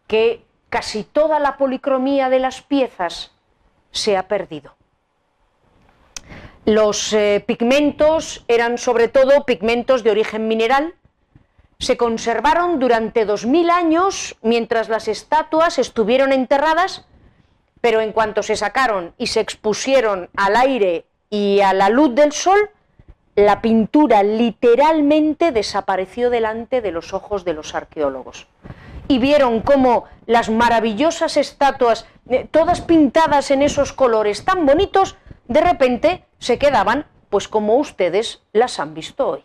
que casi toda la policromía de las piezas se ha perdido. Los eh, pigmentos eran sobre todo pigmentos de origen mineral, se conservaron durante 2000 años mientras las estatuas estuvieron enterradas pero en cuanto se sacaron y se expusieron al aire y a la luz del sol, la pintura literalmente desapareció delante de los ojos de los arqueólogos. Y vieron cómo las maravillosas estatuas, eh, todas pintadas en esos colores tan bonitos, de repente se quedaban, pues como ustedes las han visto hoy.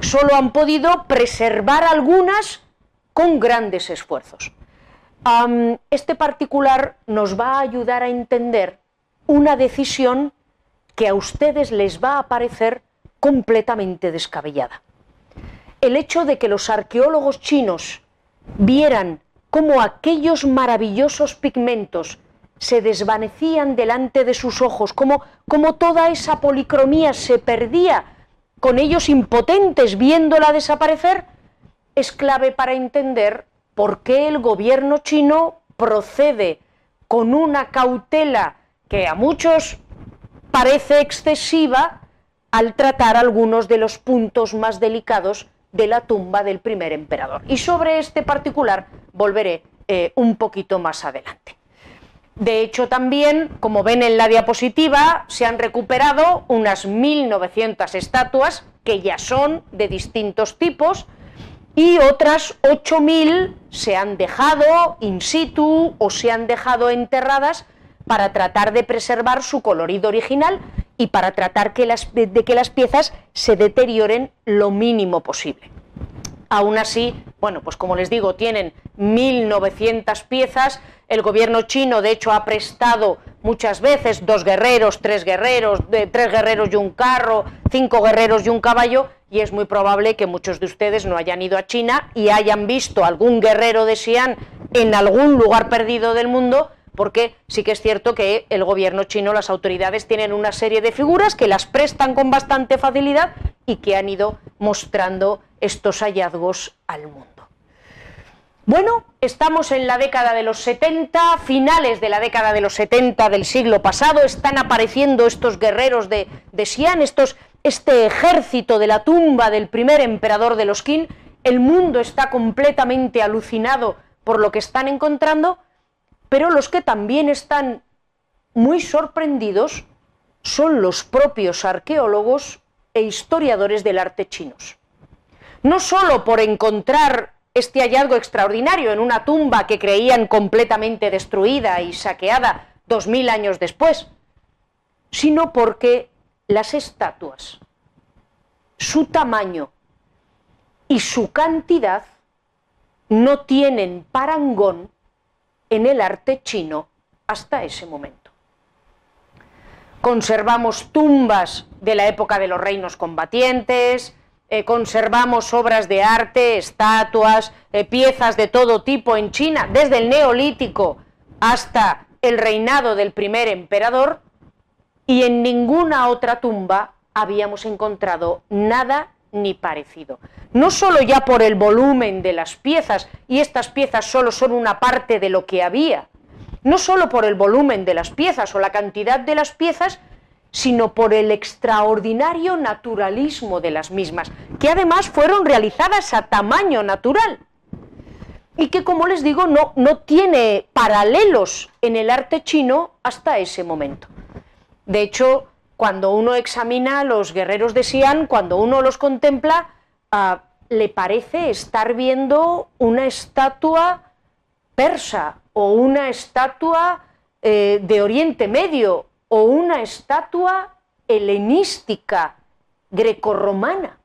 Solo han podido preservar algunas con grandes esfuerzos este particular nos va a ayudar a entender una decisión que a ustedes les va a parecer completamente descabellada. El hecho de que los arqueólogos chinos vieran cómo aquellos maravillosos pigmentos se desvanecían delante de sus ojos, cómo, cómo toda esa policromía se perdía con ellos impotentes viéndola desaparecer, es clave para entender por qué el gobierno chino procede con una cautela que a muchos parece excesiva al tratar algunos de los puntos más delicados de la tumba del primer emperador. Y sobre este particular volveré eh, un poquito más adelante. De hecho, también, como ven en la diapositiva, se han recuperado unas 1.900 estatuas que ya son de distintos tipos, y otras 8.000 se han dejado in situ o se han dejado enterradas para tratar de preservar su colorido original y para tratar de que las piezas se deterioren lo mínimo posible. Aún así, bueno, pues como les digo, tienen 1.900 piezas. El gobierno chino, de hecho, ha prestado muchas veces dos guerreros, tres guerreros, tres guerreros y un carro, cinco guerreros y un caballo, y es muy probable que muchos de ustedes no hayan ido a China y hayan visto algún guerrero de Xi'an en algún lugar perdido del mundo, porque sí que es cierto que el gobierno chino, las autoridades tienen una serie de figuras que las prestan con bastante facilidad y que han ido mostrando estos hallazgos al mundo. Bueno, estamos en la década de los 70, finales de la década de los 70 del siglo pasado, están apareciendo estos guerreros de, de Xi'an, estos este ejército de la tumba del primer emperador de los Qin, el mundo está completamente alucinado por lo que están encontrando, pero los que también están muy sorprendidos son los propios arqueólogos e historiadores del arte chinos. No solo por encontrar este hallazgo extraordinario en una tumba que creían completamente destruida y saqueada dos mil años después, sino porque las estatuas, su tamaño y su cantidad no tienen parangón en el arte chino hasta ese momento. Conservamos tumbas de la época de los reinos combatientes, eh, conservamos obras de arte, estatuas, eh, piezas de todo tipo en China, desde el neolítico hasta el reinado del primer emperador, y en ninguna otra tumba habíamos encontrado nada ni parecido. No solo ya por el volumen de las piezas, y estas piezas solo son una parte de lo que había, no solo por el volumen de las piezas o la cantidad de las piezas, sino por el extraordinario naturalismo de las mismas, que además fueron realizadas a tamaño natural y que, como les digo, no, no tiene paralelos en el arte chino hasta ese momento. De hecho, cuando uno examina los guerreros de Xi'an, cuando uno los contempla, ah, le parece estar viendo una estatua persa o una estatua eh, de Oriente Medio o una estatua helenística grecorromana,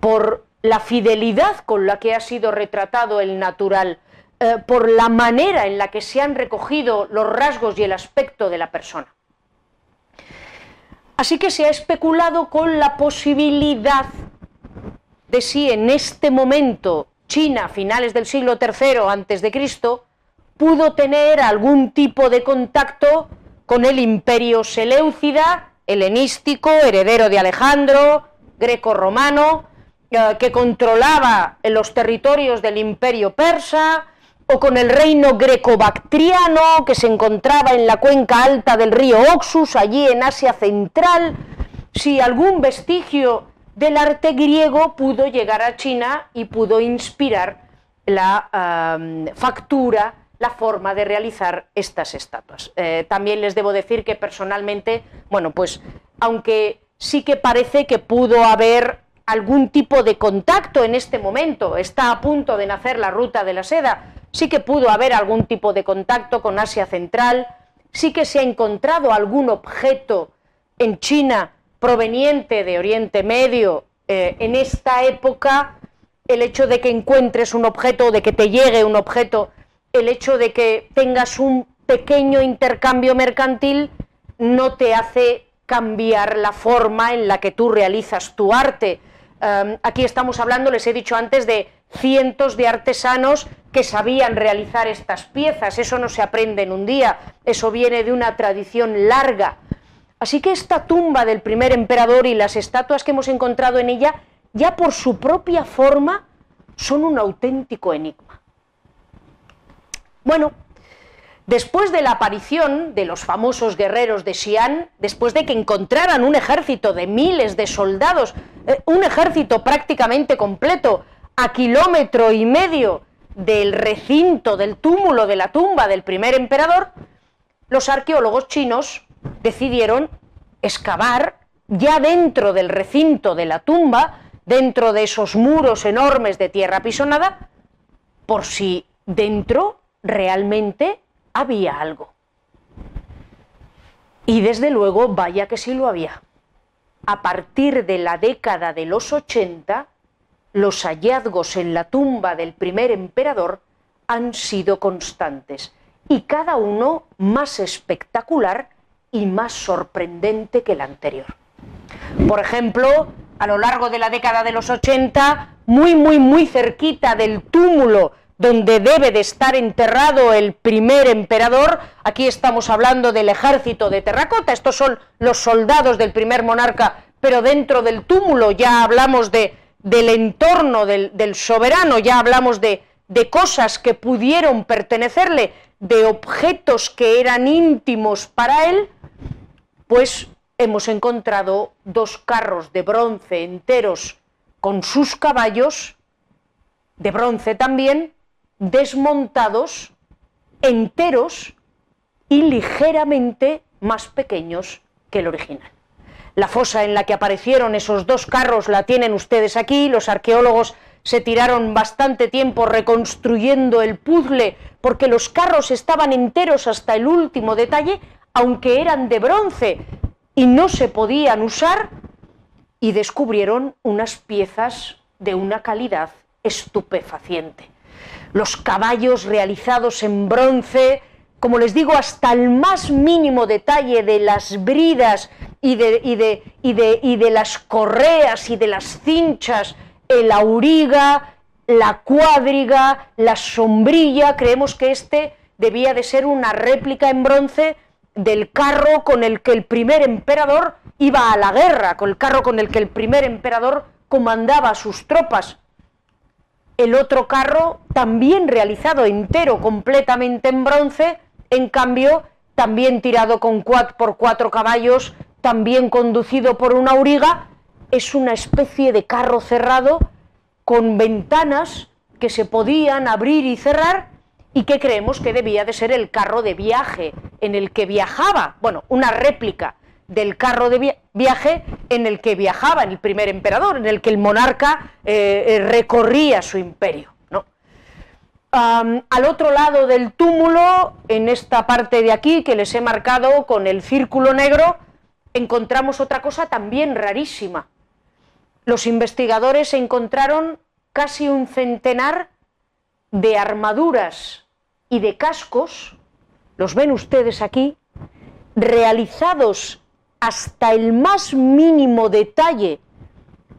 por la fidelidad con la que ha sido retratado el natural, eh, por la manera en la que se han recogido los rasgos y el aspecto de la persona. Así que se ha especulado con la posibilidad de si en este momento China, a finales del siglo III antes de Cristo, pudo tener algún tipo de contacto con el imperio seleucida, helenístico, heredero de Alejandro, greco-romano, eh, que controlaba los territorios del imperio persa, o con el reino greco-bactriano que se encontraba en la cuenca alta del río Oxus, allí en Asia Central, si algún vestigio del arte griego pudo llegar a China y pudo inspirar la factura, la forma de realizar estas estatuas. Eh, también les debo decir que personalmente, bueno, pues aunque sí que parece que pudo haber algún tipo de contacto en este momento, está a punto de nacer la ruta de la seda, sí que pudo haber algún tipo de contacto con Asia Central, sí que se ha encontrado algún objeto en China proveniente de Oriente Medio eh, en esta época, el hecho de que encuentres un objeto, de que te llegue un objeto, el hecho de que tengas un pequeño intercambio mercantil, no te hace cambiar la forma en la que tú realizas tu arte. aquí estamos hablando, les he dicho antes, de cientos de artesanos que sabían realizar estas piezas. Eso no se aprende en un día, eso viene de una tradición larga. Así que esta tumba del primer emperador y las estatuas que hemos encontrado en ella, ya por su propia forma, son un auténtico enigma. Bueno, después de la aparición de los famosos guerreros de Xi'an, después de que encontraran un ejército de miles de soldados, eh, un ejército prácticamente completo, a kilómetro y medio del recinto, del túmulo, de la tumba del primer emperador, los arqueólogos chinos decidieron excavar ya dentro del recinto de la tumba, dentro de esos muros enormes de tierra pisonada, por si dentro realmente había algo. Y desde luego, vaya que sí lo había. A partir de la década de los 80, los hallazgos en la tumba del primer emperador han sido constantes y cada uno más espectacular y más sorprendente que el anterior. Por ejemplo, a lo largo de la década de los 80, muy, muy, muy cerquita del túmulo donde debe de estar enterrado el primer emperador, aquí estamos hablando del ejército de terracota, estos son los soldados del primer monarca, pero dentro del túmulo ya hablamos de del entorno del, soberano, ya hablamos de, de cosas que pudieron pertenecerle, de objetos que eran íntimos para él, pues hemos encontrado dos carros de bronce enteros con sus caballos, de bronce también, desmontados, enteros y ligeramente más pequeños que el original. La fosa en la que aparecieron esos dos carros la tienen ustedes aquí, los arqueólogos se tiraron bastante tiempo reconstruyendo el puzzle porque los carros estaban enteros hasta el último detalle, aunque eran de bronce y no se podían usar, y descubrieron unas piezas de una calidad estupefaciente. Los caballos realizados en bronce, como les digo, hasta el más mínimo detalle de las bridas y de, y de, y de, y de las correas y de las cinchas, el auriga, la cuadriga, la sombrilla, creemos que este debía de ser una réplica en bronce del carro con el que el primer emperador iba a la guerra, con el carro con el que el primer emperador comandaba sus tropas. El otro carro, también realizado entero, completamente en bronce, en cambio, también tirado con cuatro, por cuatro caballos, también conducido por una auriga, es una especie de carro cerrado con ventanas que se podían abrir y cerrar y que creemos que debía de ser el carro de viaje en el que viajaba, bueno, una réplica del carro de viaje en el que viajaba el primer emperador, en el que el monarca eh, eh, recorría su imperio. al otro lado del túmulo, en esta parte de aquí que les he marcado con el círculo negro, encontramos otra cosa también rarísima. Los investigadores encontraron casi un centenar de armaduras y de cascos, los ven ustedes aquí, realizados hasta el más mínimo detalle,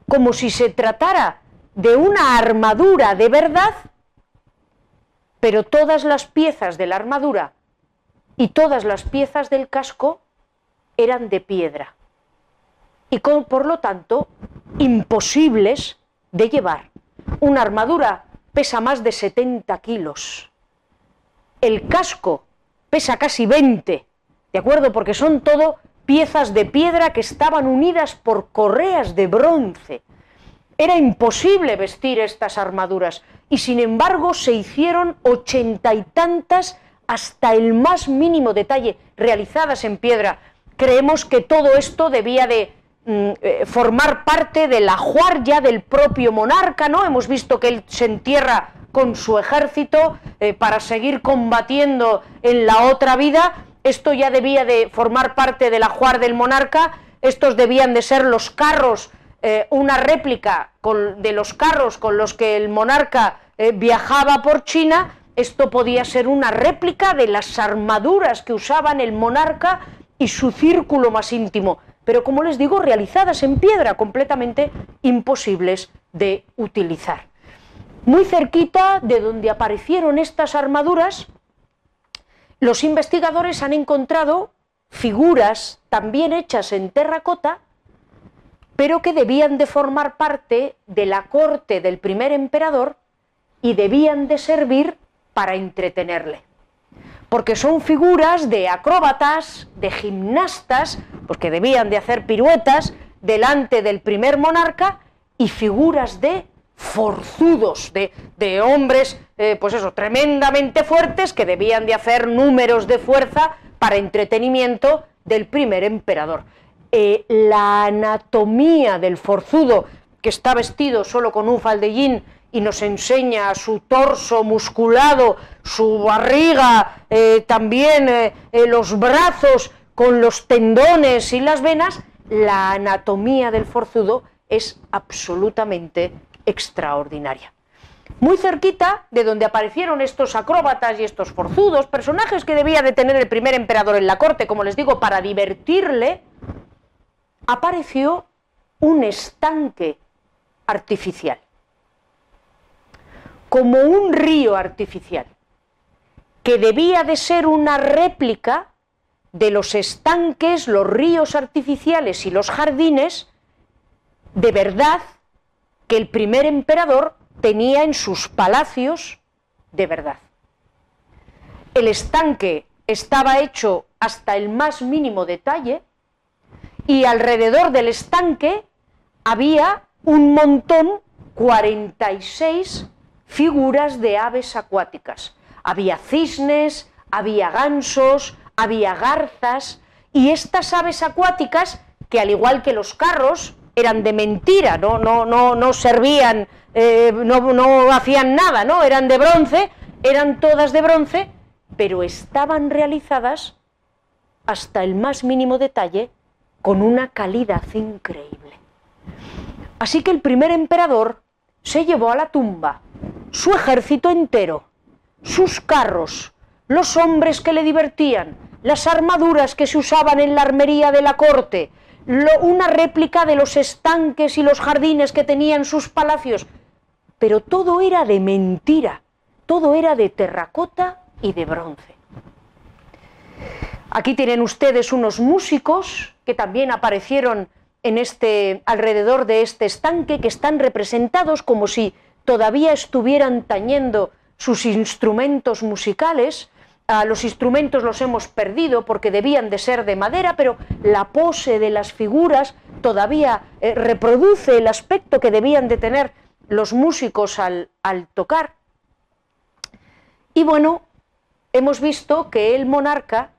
como si se tratara de una armadura de verdad, pero todas las piezas de la armadura y todas las piezas del casco eran de piedra y por lo tanto imposibles de llevar. Una armadura pesa más de 70 kilos. El casco pesa casi 20, ¿de acuerdo? Porque son todo piezas de piedra que estaban unidas por correas de bronce. Era imposible vestir estas armaduras y sin embargo se hicieron ochenta y tantas hasta el más mínimo detalle realizadas en piedra. Creemos que todo esto debía de mm, eh, formar parte de la juarya del propio monarca, ¿no? Hemos visto que él se entierra con su ejército eh, para seguir combatiendo en la otra vida. Esto ya debía de formar parte de la juar del monarca. Estos debían de ser los carros eh, una réplica de los carros con los que el monarca eh, viajaba por China, esto podía ser una réplica de las armaduras que usaban el monarca y su círculo más íntimo, pero como les digo, realizadas en piedra, completamente imposibles de utilizar. Muy cerquita de donde aparecieron estas armaduras, los investigadores han encontrado figuras también hechas en terracota pero que debían de formar parte de la corte del primer emperador y debían de servir para entretenerle. Porque son figuras de acróbatas, de gimnastas, porque debían de hacer piruetas delante del primer monarca, y figuras de forzudos, de, hombres, eh, pues eso, tremendamente fuertes, que debían de hacer números de fuerza para entretenimiento del primer emperador. Eh, la anatomía del forzudo que está vestido solo con un faldellín y nos enseña su torso musculado, su barriga, eh, también los brazos con los tendones y las venas, la anatomía del forzudo es absolutamente extraordinaria. Muy cerquita de donde aparecieron estos acróbatas y estos forzudos, personajes que debía de tener el primer emperador en la corte, como les digo, para divertirle, apareció un estanque artificial, como un río artificial, que debía de ser una réplica de los estanques, los ríos artificiales y los jardines de verdad que el primer emperador tenía en sus palacios de verdad. El estanque estaba hecho hasta el más mínimo detalle, y alrededor del estanque había un montón, 46 figuras de aves acuáticas. Había cisnes, había gansos, había garzas y estas aves acuáticas que al igual que los carros eran de mentira, no, no, no, no servían, eh, no, no hacían nada, ¿no? Eran de bronce, eran todas de bronce, pero estaban realizadas hasta el más mínimo detalle con una calidad increíble. Así que el primer emperador se llevó a la tumba su ejército entero, sus carros, los hombres que le divertían, las armaduras que se usaban en la armería de la corte, una réplica de los estanques y los jardines que tenían sus palacios. Pero todo era de mentira, todo era de terracota y de bronce. Aquí tienen ustedes unos músicos que también aparecieron en este, alrededor de este estanque, que están representados como si todavía estuvieran tañendo sus instrumentos musicales. Ah, los instrumentos los hemos perdido porque debían de ser de madera, pero la pose de las figuras todavía eh, reproduce el aspecto que debían de tener los músicos al tocar. Y bueno, hemos visto que el monarca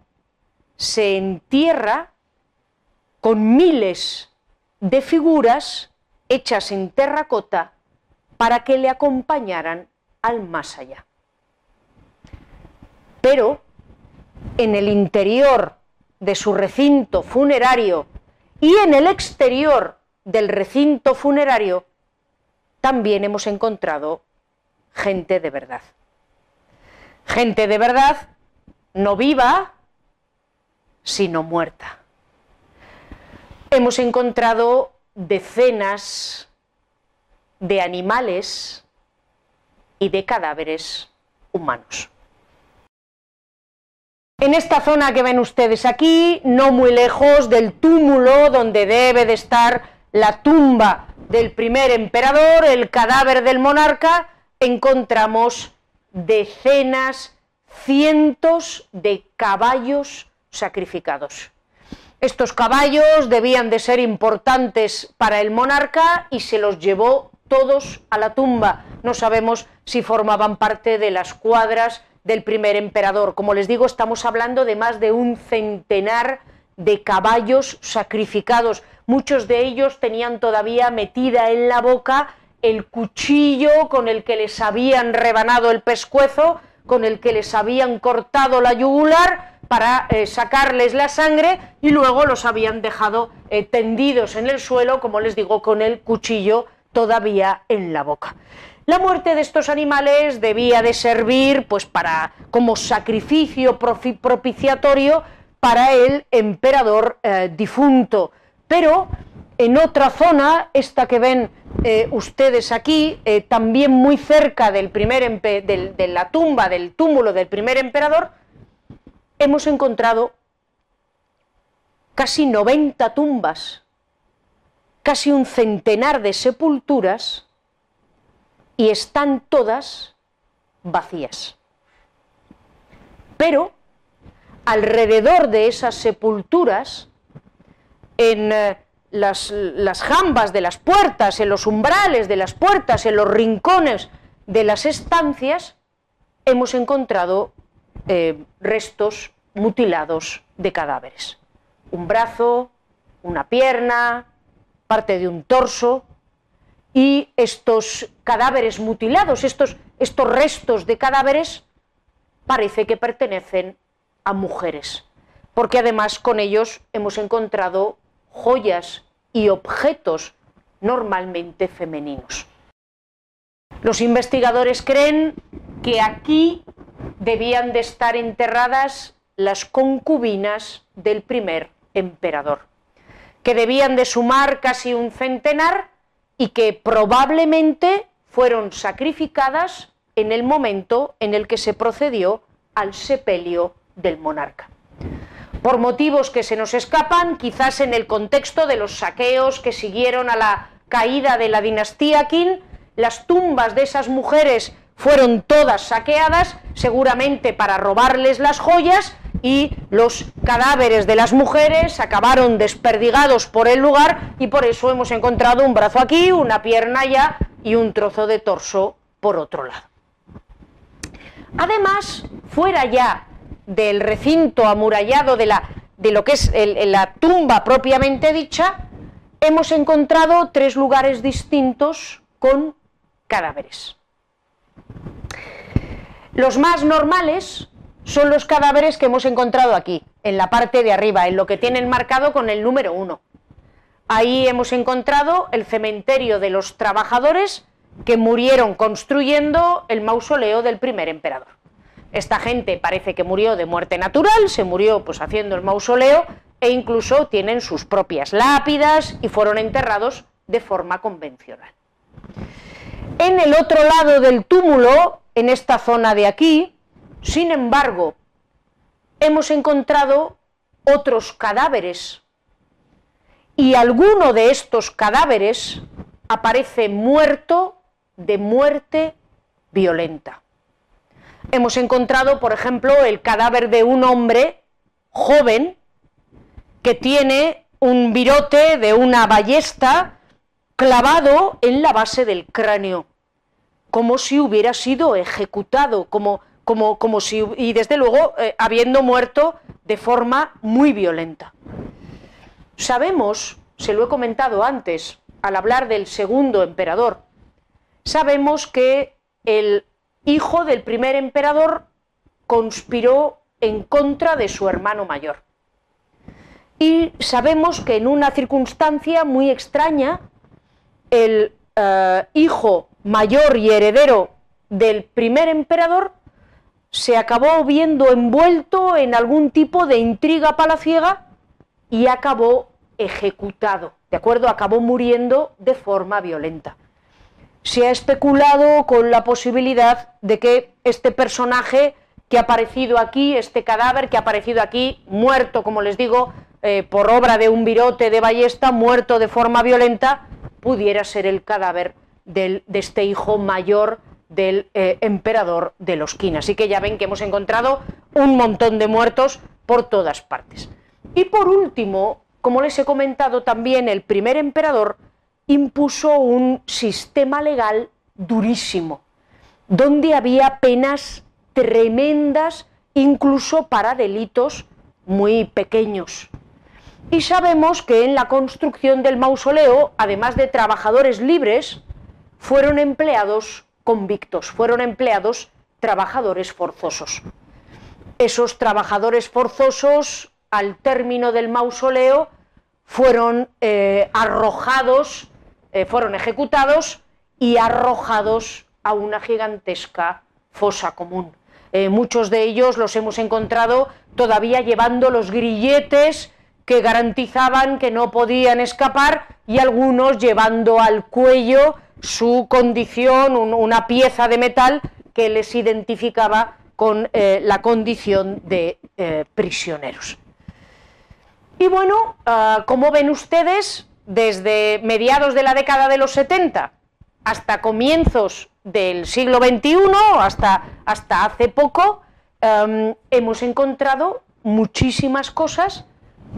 se entierra con miles de figuras hechas en terracota para que le acompañaran al más allá. Pero en el interior de su recinto funerario Y en el exterior del recinto funerario también hemos encontrado gente de verdad. Gente de verdad no viva, sino muerta. Hemos encontrado decenas de animales y de cadáveres humanos. En esta zona que ven ustedes aquí, no muy lejos del túmulo donde debe de estar la tumba del primer emperador, el cadáver del monarca, encontramos decenas, cientos de caballos sacrificados. Estos caballos debían de ser importantes para el monarca y se los llevó todos a la tumba. No sabemos si formaban parte de las cuadras del primer emperador. Como les digo, estamos hablando de más de un centenar de caballos sacrificados. Muchos de ellos tenían todavía metida en la boca el cuchillo con el que les habían rebanado el pescuezo, con el que les habían cortado la yugular para eh, sacarles la sangre y luego los habían dejado eh, tendidos en el suelo, como les digo, con el cuchillo todavía en la boca. La muerte de estos animales debía de servir pues para como sacrificio propiciatorio para el emperador eh, difunto. Pero en otra zona, esta que ven eh, ustedes aquí, eh, también muy cerca del primer de la tumba, del túmulo del primer emperador, hemos encontrado casi 90 tumbas casi un centenar de sepulturas y están todas vacías. Pero alrededor de esas sepulturas, en eh, las, jambas de las puertas, en los umbrales de las puertas, en los rincones de las estancias, hemos encontrado eh, restos mutilados de cadáveres. Un brazo, una pierna, parte de un torso, y estos cadáveres mutilados, estos, estos restos de cadáveres, parece que pertenecen a mujeres, porque además con ellos hemos encontrado joyas y objetos normalmente femeninos. Los investigadores creen que aquí debían de estar enterradas las concubinas del primer emperador que debían de sumar casi un centenar y que probablemente fueron sacrificadas en el momento en el que se procedió al sepelio del monarca. Por motivos que se nos escapan, quizás en el contexto de los saqueos que siguieron a la caída de la dinastía Qin, las tumbas de esas mujeres fueron todas saqueadas, seguramente para robarles las joyas, y los cadáveres de las mujeres acabaron desperdigados por el lugar y por eso hemos encontrado un brazo aquí, una pierna allá y un trozo de torso por otro lado. Además, fuera ya del recinto amurallado de, la, de lo que es la tumba propiamente dicha, hemos encontrado tres lugares distintos con cadáveres. Los más normales son los cadáveres que hemos encontrado aquí, en la parte de arriba, en lo que tienen marcado con el número 1. Ahí hemos encontrado el cementerio de los trabajadores que murieron construyendo el mausoleo del primer emperador. Esta gente parece que murió de muerte natural, se murió pues haciendo el mausoleo e incluso tienen sus propias lápidas y fueron enterrados de forma convencional. En el otro lado del túmulo, en esta zona de aquí, sin embargo, hemos encontrado otros cadáveres y alguno de estos cadáveres aparece muerto de muerte violenta. Hemos encontrado, por ejemplo, el cadáver de un hombre joven que tiene un virote de una ballesta clavado en la base del cráneo, como si hubiera sido ejecutado, como como, si, y desde luego eh, habiendo muerto de forma muy violenta. Sabemos, se lo he comentado antes, al hablar del segundo emperador, sabemos que el hijo del primer emperador conspiró en contra de su hermano mayor. y sabemos que en una circunstancia muy extraña, el eh, hijo mayor y heredero del primer emperador se acabó viendo envuelto en algún tipo de intriga palaciega y acabó ejecutado, ¿de acuerdo? Acabó muriendo de forma violenta. Se ha especulado con la posibilidad de que este personaje que ha aparecido aquí, este cadáver que ha aparecido aquí, muerto, como les digo, eh, por obra de un virote de ballesta, muerto de forma violenta, pudiera ser el cadáver de este hijo mayor del eh, emperador de los Qin. Así que ya ven que hemos encontrado un montón de muertos por todas partes. Y por último, como les he comentado también, el primer emperador impuso un sistema legal durísimo, donde había penas tremendas incluso para delitos muy pequeños. Y sabemos que en la construcción del mausoleo, además de trabajadores libres, fueron empleados convictos, fueron empleados trabajadores forzosos. Esos trabajadores forzosos, al término del mausoleo, fueron eh, arrojados, eh, fueron ejecutados y arrojados a una gigantesca fosa común. Eh, muchos de ellos los hemos encontrado todavía llevando los grilletes que garantizaban que no podían escapar y algunos llevando al cuello su condición, una pieza de metal que les identificaba con eh, la condición de eh, prisioneros. Y bueno, ah, como ven ustedes, desde mediados de la década de los 70 hasta comienzos del siglo XXI, hasta, hasta hace poco, em, hemos encontrado muchísimas cosas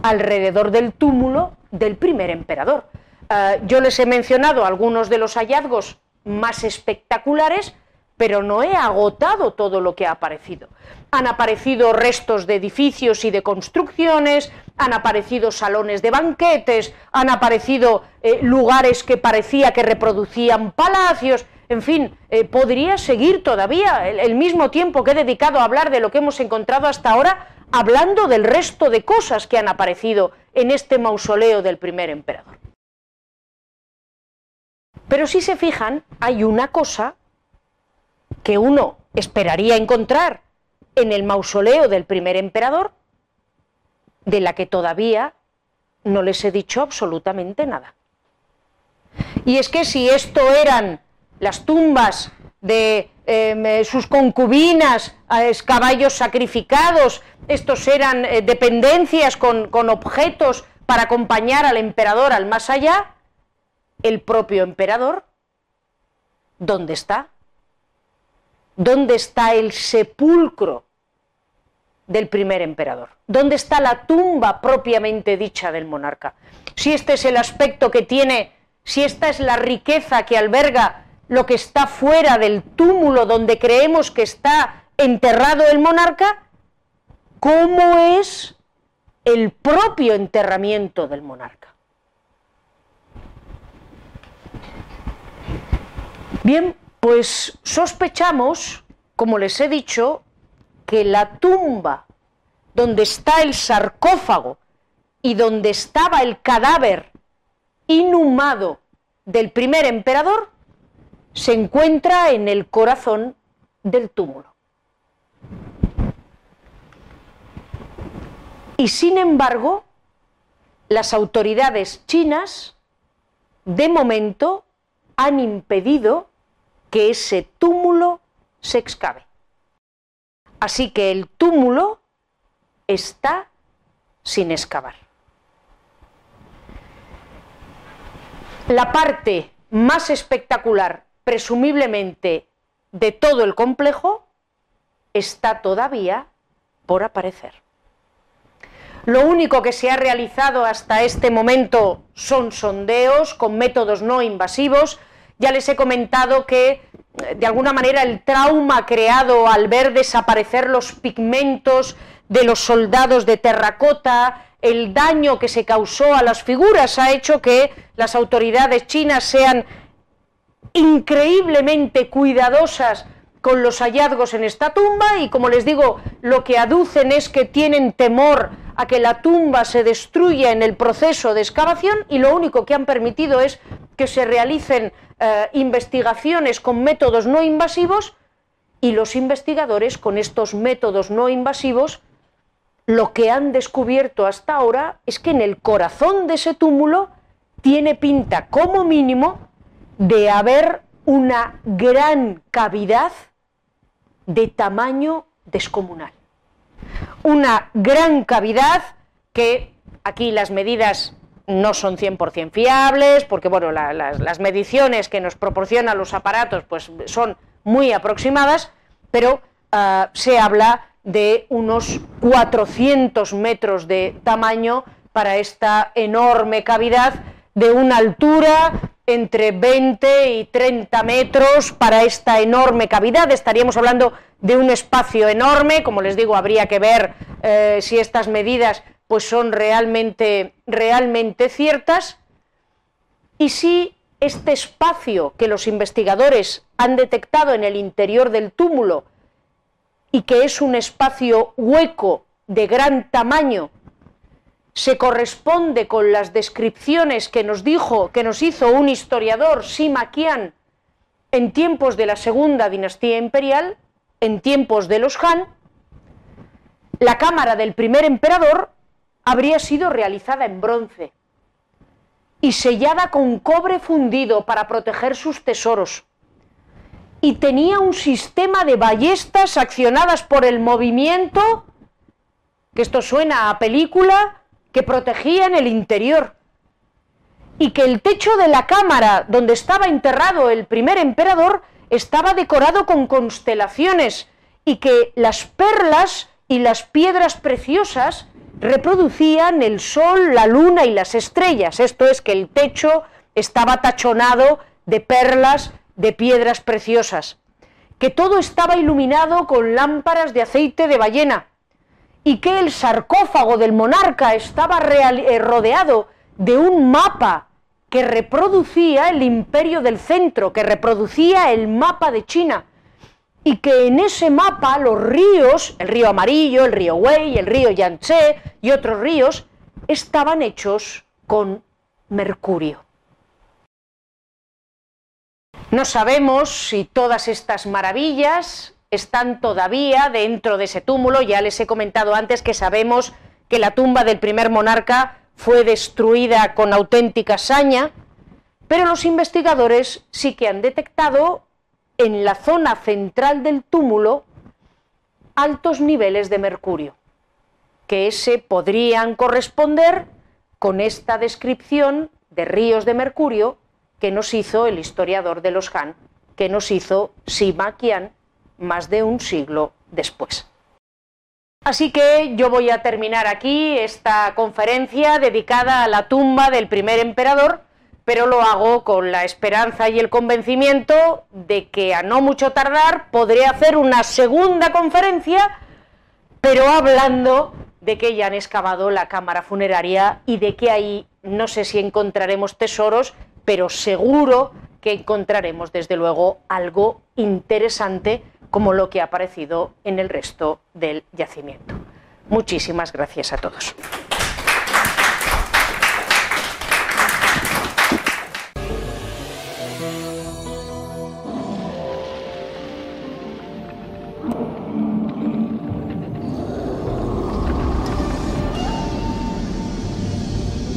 alrededor del túmulo del primer emperador. Eh, yo les he mencionado algunos de los hallazgos más espectaculares, pero no he agotado todo lo que ha aparecido. Han aparecido restos de edificios y de construcciones, han aparecido salones de banquetes, han aparecido eh, lugares que parecía que reproducían palacios, en fin, eh, podría seguir todavía el mismo tiempo que he dedicado a hablar de lo que hemos encontrado hasta ahora, hablando del resto de cosas que han aparecido en este mausoleo del primer emperador. Pero si se fijan, hay una cosa que uno esperaría encontrar en el mausoleo del primer emperador, de la que todavía no les he dicho absolutamente nada. Y es que si esto eran las tumbas de em, eh, sus concubinas, caballos sacrificados, estos eran eh, dependencias con, con objetos para acompañar al emperador al más allá, el propio emperador, ¿dónde está? ¿Dónde está el sepulcro del primer emperador? ¿Dónde está la tumba propiamente dicha del monarca? Si este es el aspecto que tiene, si esta es la riqueza que alberga lo que está fuera del túmulo donde creemos que está enterrado el monarca, ¿cómo es el propio enterramiento del monarca? Bien, pues sospechamos, como les he dicho, que la tumba donde está el sarcófago y donde estaba el cadáver inhumado del primer emperador se encuentra en el corazón del túmulo. Y sin embargo, las autoridades chinas de momento han impedido que ese túmulo se excave. Así que el túmulo está sin excavar. La parte más espectacular, presumiblemente, de todo el complejo, está todavía por aparecer. Lo único que se ha realizado hasta este momento son sondeos con métodos no invasivos, ya les he comentado que eh, de alguna manera el trauma creado al ver desaparecer los pigmentos de los soldados de terracota, el daño que se causó a las figuras ha hecho que las autoridades chinas sean increíblemente cuidadosas con los hallazgos en esta tumba y como les digo, lo que aducen es que tienen temor a que la tumba se destruya en el proceso de excavación y lo único que han permitido es que se realicen eh, investigaciones con métodos no invasivos y los investigadores con estos métodos no invasivos lo que han descubierto hasta ahora es que en el corazón de ese túmulo tiene pinta como mínimo de haber una gran cavidad de tamaño descomunal. Una gran cavidad que aquí las medidas no son 100% fiables, porque bueno, las mediciones que nos proporcionan los aparatos pues, son muy aproximadas, pero ah, se habla de unos 400 metros de tamaño para esta enorme cavidad de una altura entre 20 y 30 metros para esta enorme cavidad. Estaríamos hablando de un espacio enorme, como les digo, habría que ver eh, si estas medidas pues son realmente, realmente ciertas. Y si este espacio que los investigadores han detectado en el interior del túmulo y que es un espacio hueco de gran tamaño se corresponde con las descripciones que nos dijo, que nos hizo un historiador, Sima Qian, en tiempos de la segunda dinastía imperial, en tiempos de los Han, la cámara del primer emperador habría sido realizada en bronce y sellada con cobre fundido para proteger sus tesoros. Y tenía un sistema de ballestas accionadas por el movimiento, que esto suena a película, que protegían el interior y que el techo de la cámara donde estaba enterrado el primer emperador estaba decorado con constelaciones y que las perlas y las piedras preciosas reproducían el sol, la luna y las estrellas. Esto es que el techo estaba tachonado de perlas, de piedras preciosas, que todo estaba iluminado con lámparas de aceite de ballena, y que el sarcófago del monarca estaba eh, rodeado de un mapa que reproducía el imperio del centro, que reproducía el mapa de China, y que en ese mapa los ríos, el río Amarillo, el río Wei, el río Yangtze y otros ríos, estaban hechos con mercurio. No sabemos si todas estas maravillas están todavía dentro de ese túmulo. Ya les he comentado antes que sabemos que la tumba del primer monarca fue destruida con auténtica saña, pero los investigadores sí que han detectado en la zona central del túmulo altos niveles de mercurio, que ese podrían corresponder con esta descripción de ríos de mercurio que nos hizo el historiador de los Han, que nos hizo Sima Qian más de un siglo después. Así que yo voy a terminar aquí esta conferencia dedicada a la tumba del primer emperador, pero lo hago con la esperanza y el convencimiento de que a no mucho tardar podré hacer una segunda conferencia, pero hablando de que ya han excavado la cámara funeraria y de que ahí no sé si encontraremos tesoros, pero seguro que encontraremos desde luego algo interesante como lo que ha aparecido en el resto del yacimiento. Muchísimas gracias a todos.